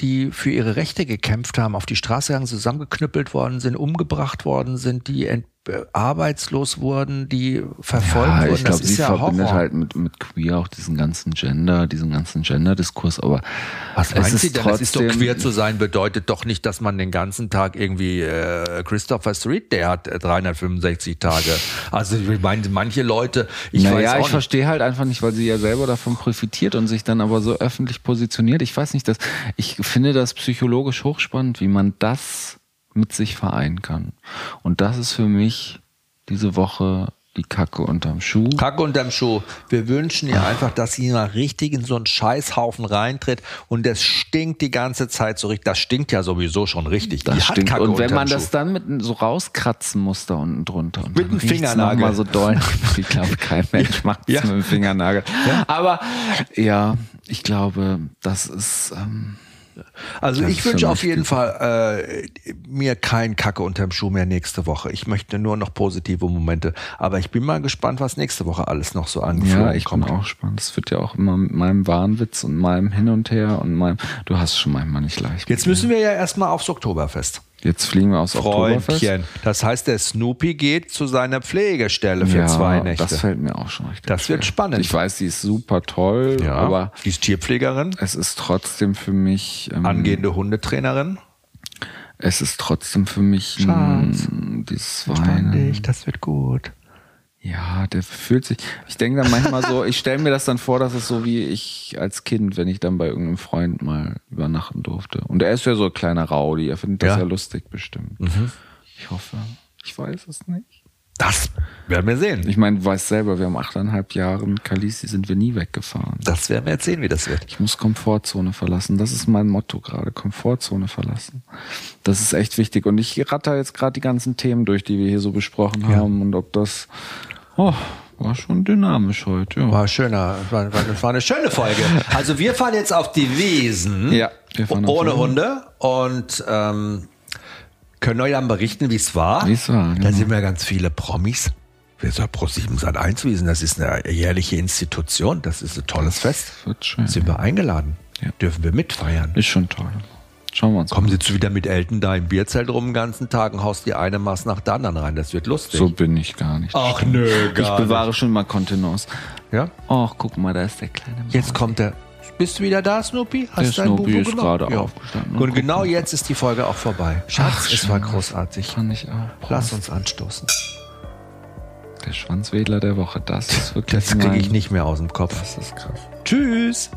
die für ihre Rechte gekämpft haben, auf die Straße gegangen, zusammengeknüppelt worden sind, umgebracht worden sind, die arbeitslos wurden, die verfolgt ja, wurden. Ich glaube, sie ja verbindet Horror. halt mit, mit queer auch diesen ganzen Gender, diesen ganzen Gender-Diskurs, aber was meint sie denn? Das ist doch queer zu sein bedeutet doch nicht, dass man den ganzen Tag irgendwie äh, Christopher Street, der hat 365 Tage. Also ich meine, manche Leute, ich naja, ich verstehe halt einfach nicht, weil sie ja selber davon profitiert und sich dann aber so öffentlich positioniert. Ich weiß nicht, dass ich finde das psychologisch hochspannend, wie man das mit sich vereinen kann. Und das ist für mich diese Woche die Kacke unterm Schuh. Kacke unterm Schuh. Wir wünschen ihr einfach, dass sie mal richtig in so einen Scheißhaufen reintritt und das stinkt die ganze Zeit so richtig. Das stinkt ja sowieso schon richtig. Das die stinkt. und wenn man Schuh. das dann mit so rauskratzen muss da unten drunter. Und mit dem Fingernagel. Mal so doll. ich glaube, kein Mensch macht es ja. mit dem Fingernagel. Ja. Aber ja, ich glaube, das ist. Ähm, also das ich wünsche auf jeden Fall äh, mir kein Kacke unterm Schuh mehr nächste Woche. Ich möchte nur noch positive Momente. Aber ich bin mal gespannt, was nächste Woche alles noch so angeflogen Ja, ich kommt. bin auch gespannt. Es wird ja auch immer mit meinem Wahnwitz und meinem Hin und Her und meinem, du hast schon manchmal nicht leicht. Jetzt müssen wir ja erstmal aufs Oktoberfest. Jetzt fliegen wir aus Freundchen. Das heißt, der Snoopy geht zu seiner Pflegestelle für ja, zwei Nächte. Das fällt mir auch schon richtig. Das wird spannend. Ich weiß, die ist super toll, ja, aber die ist Tierpflegerin. Es ist trotzdem für mich ähm, angehende Hundetrainerin. Es ist trotzdem für mich Schatz, ein, dieses Weinen. Dich, das wird gut. Ja, der fühlt sich. Ich denke dann manchmal so, ich stelle mir das dann vor, dass es so wie ich als Kind, wenn ich dann bei irgendeinem Freund mal übernachten durfte. Und er ist ja so ein kleiner Raudi, er findet das ja, ja lustig bestimmt. Mhm. Ich hoffe, ich weiß es nicht. Das werden wir sehen. Ich meine, du weißt selber, wir haben achteinhalb Jahre mit Kalisi sind wir nie weggefahren. Das werden wir jetzt sehen, wie das wird. Ich muss Komfortzone verlassen. Das ist mein Motto gerade. Komfortzone verlassen. Das ist echt wichtig. Und ich ratter jetzt gerade die ganzen Themen durch, die wir hier so besprochen haben. Und ob das, oh, war schon dynamisch heute. Ja. War schöner, war, war, war eine schöne Folge. Also wir fahren jetzt auf die Wiesen. Ja, wir ohne Hunde und ähm, können euch dann berichten, wie es war. Wie es war, Da genau. sind wir ganz viele Promis. Wir sind Pro 7 Sat 1 Wiesen, das ist eine jährliche Institution, das ist ein tolles Fest. Wird schön. Sind wir eingeladen? Ja. Dürfen wir mitfeiern? Ist schon toll. Schauen wir uns Kommen. Sie zu wieder mit Elton da im Bierzelt rum den ganzen Tag und haust die eine Maß nach der anderen rein. Das wird lustig. So bin ich gar nicht. Ach nö, ich bewahre schon mal Kontenance. Ja? Ach, guck mal, da ist der kleine Mann. Jetzt kommt der. Bist du wieder da, Snoopy? Hast Der du Snoopy ist genommen? gerade aufgestanden. Und genau jetzt ist die Folge auch vorbei. Schatz, Ach, es war großartig. Fand ich auch. Lass uns anstoßen. Der Schwanzwedler der Woche, das ist wirklich Das kriege ich nicht mehr aus dem Kopf. Das ist krass. Tschüss.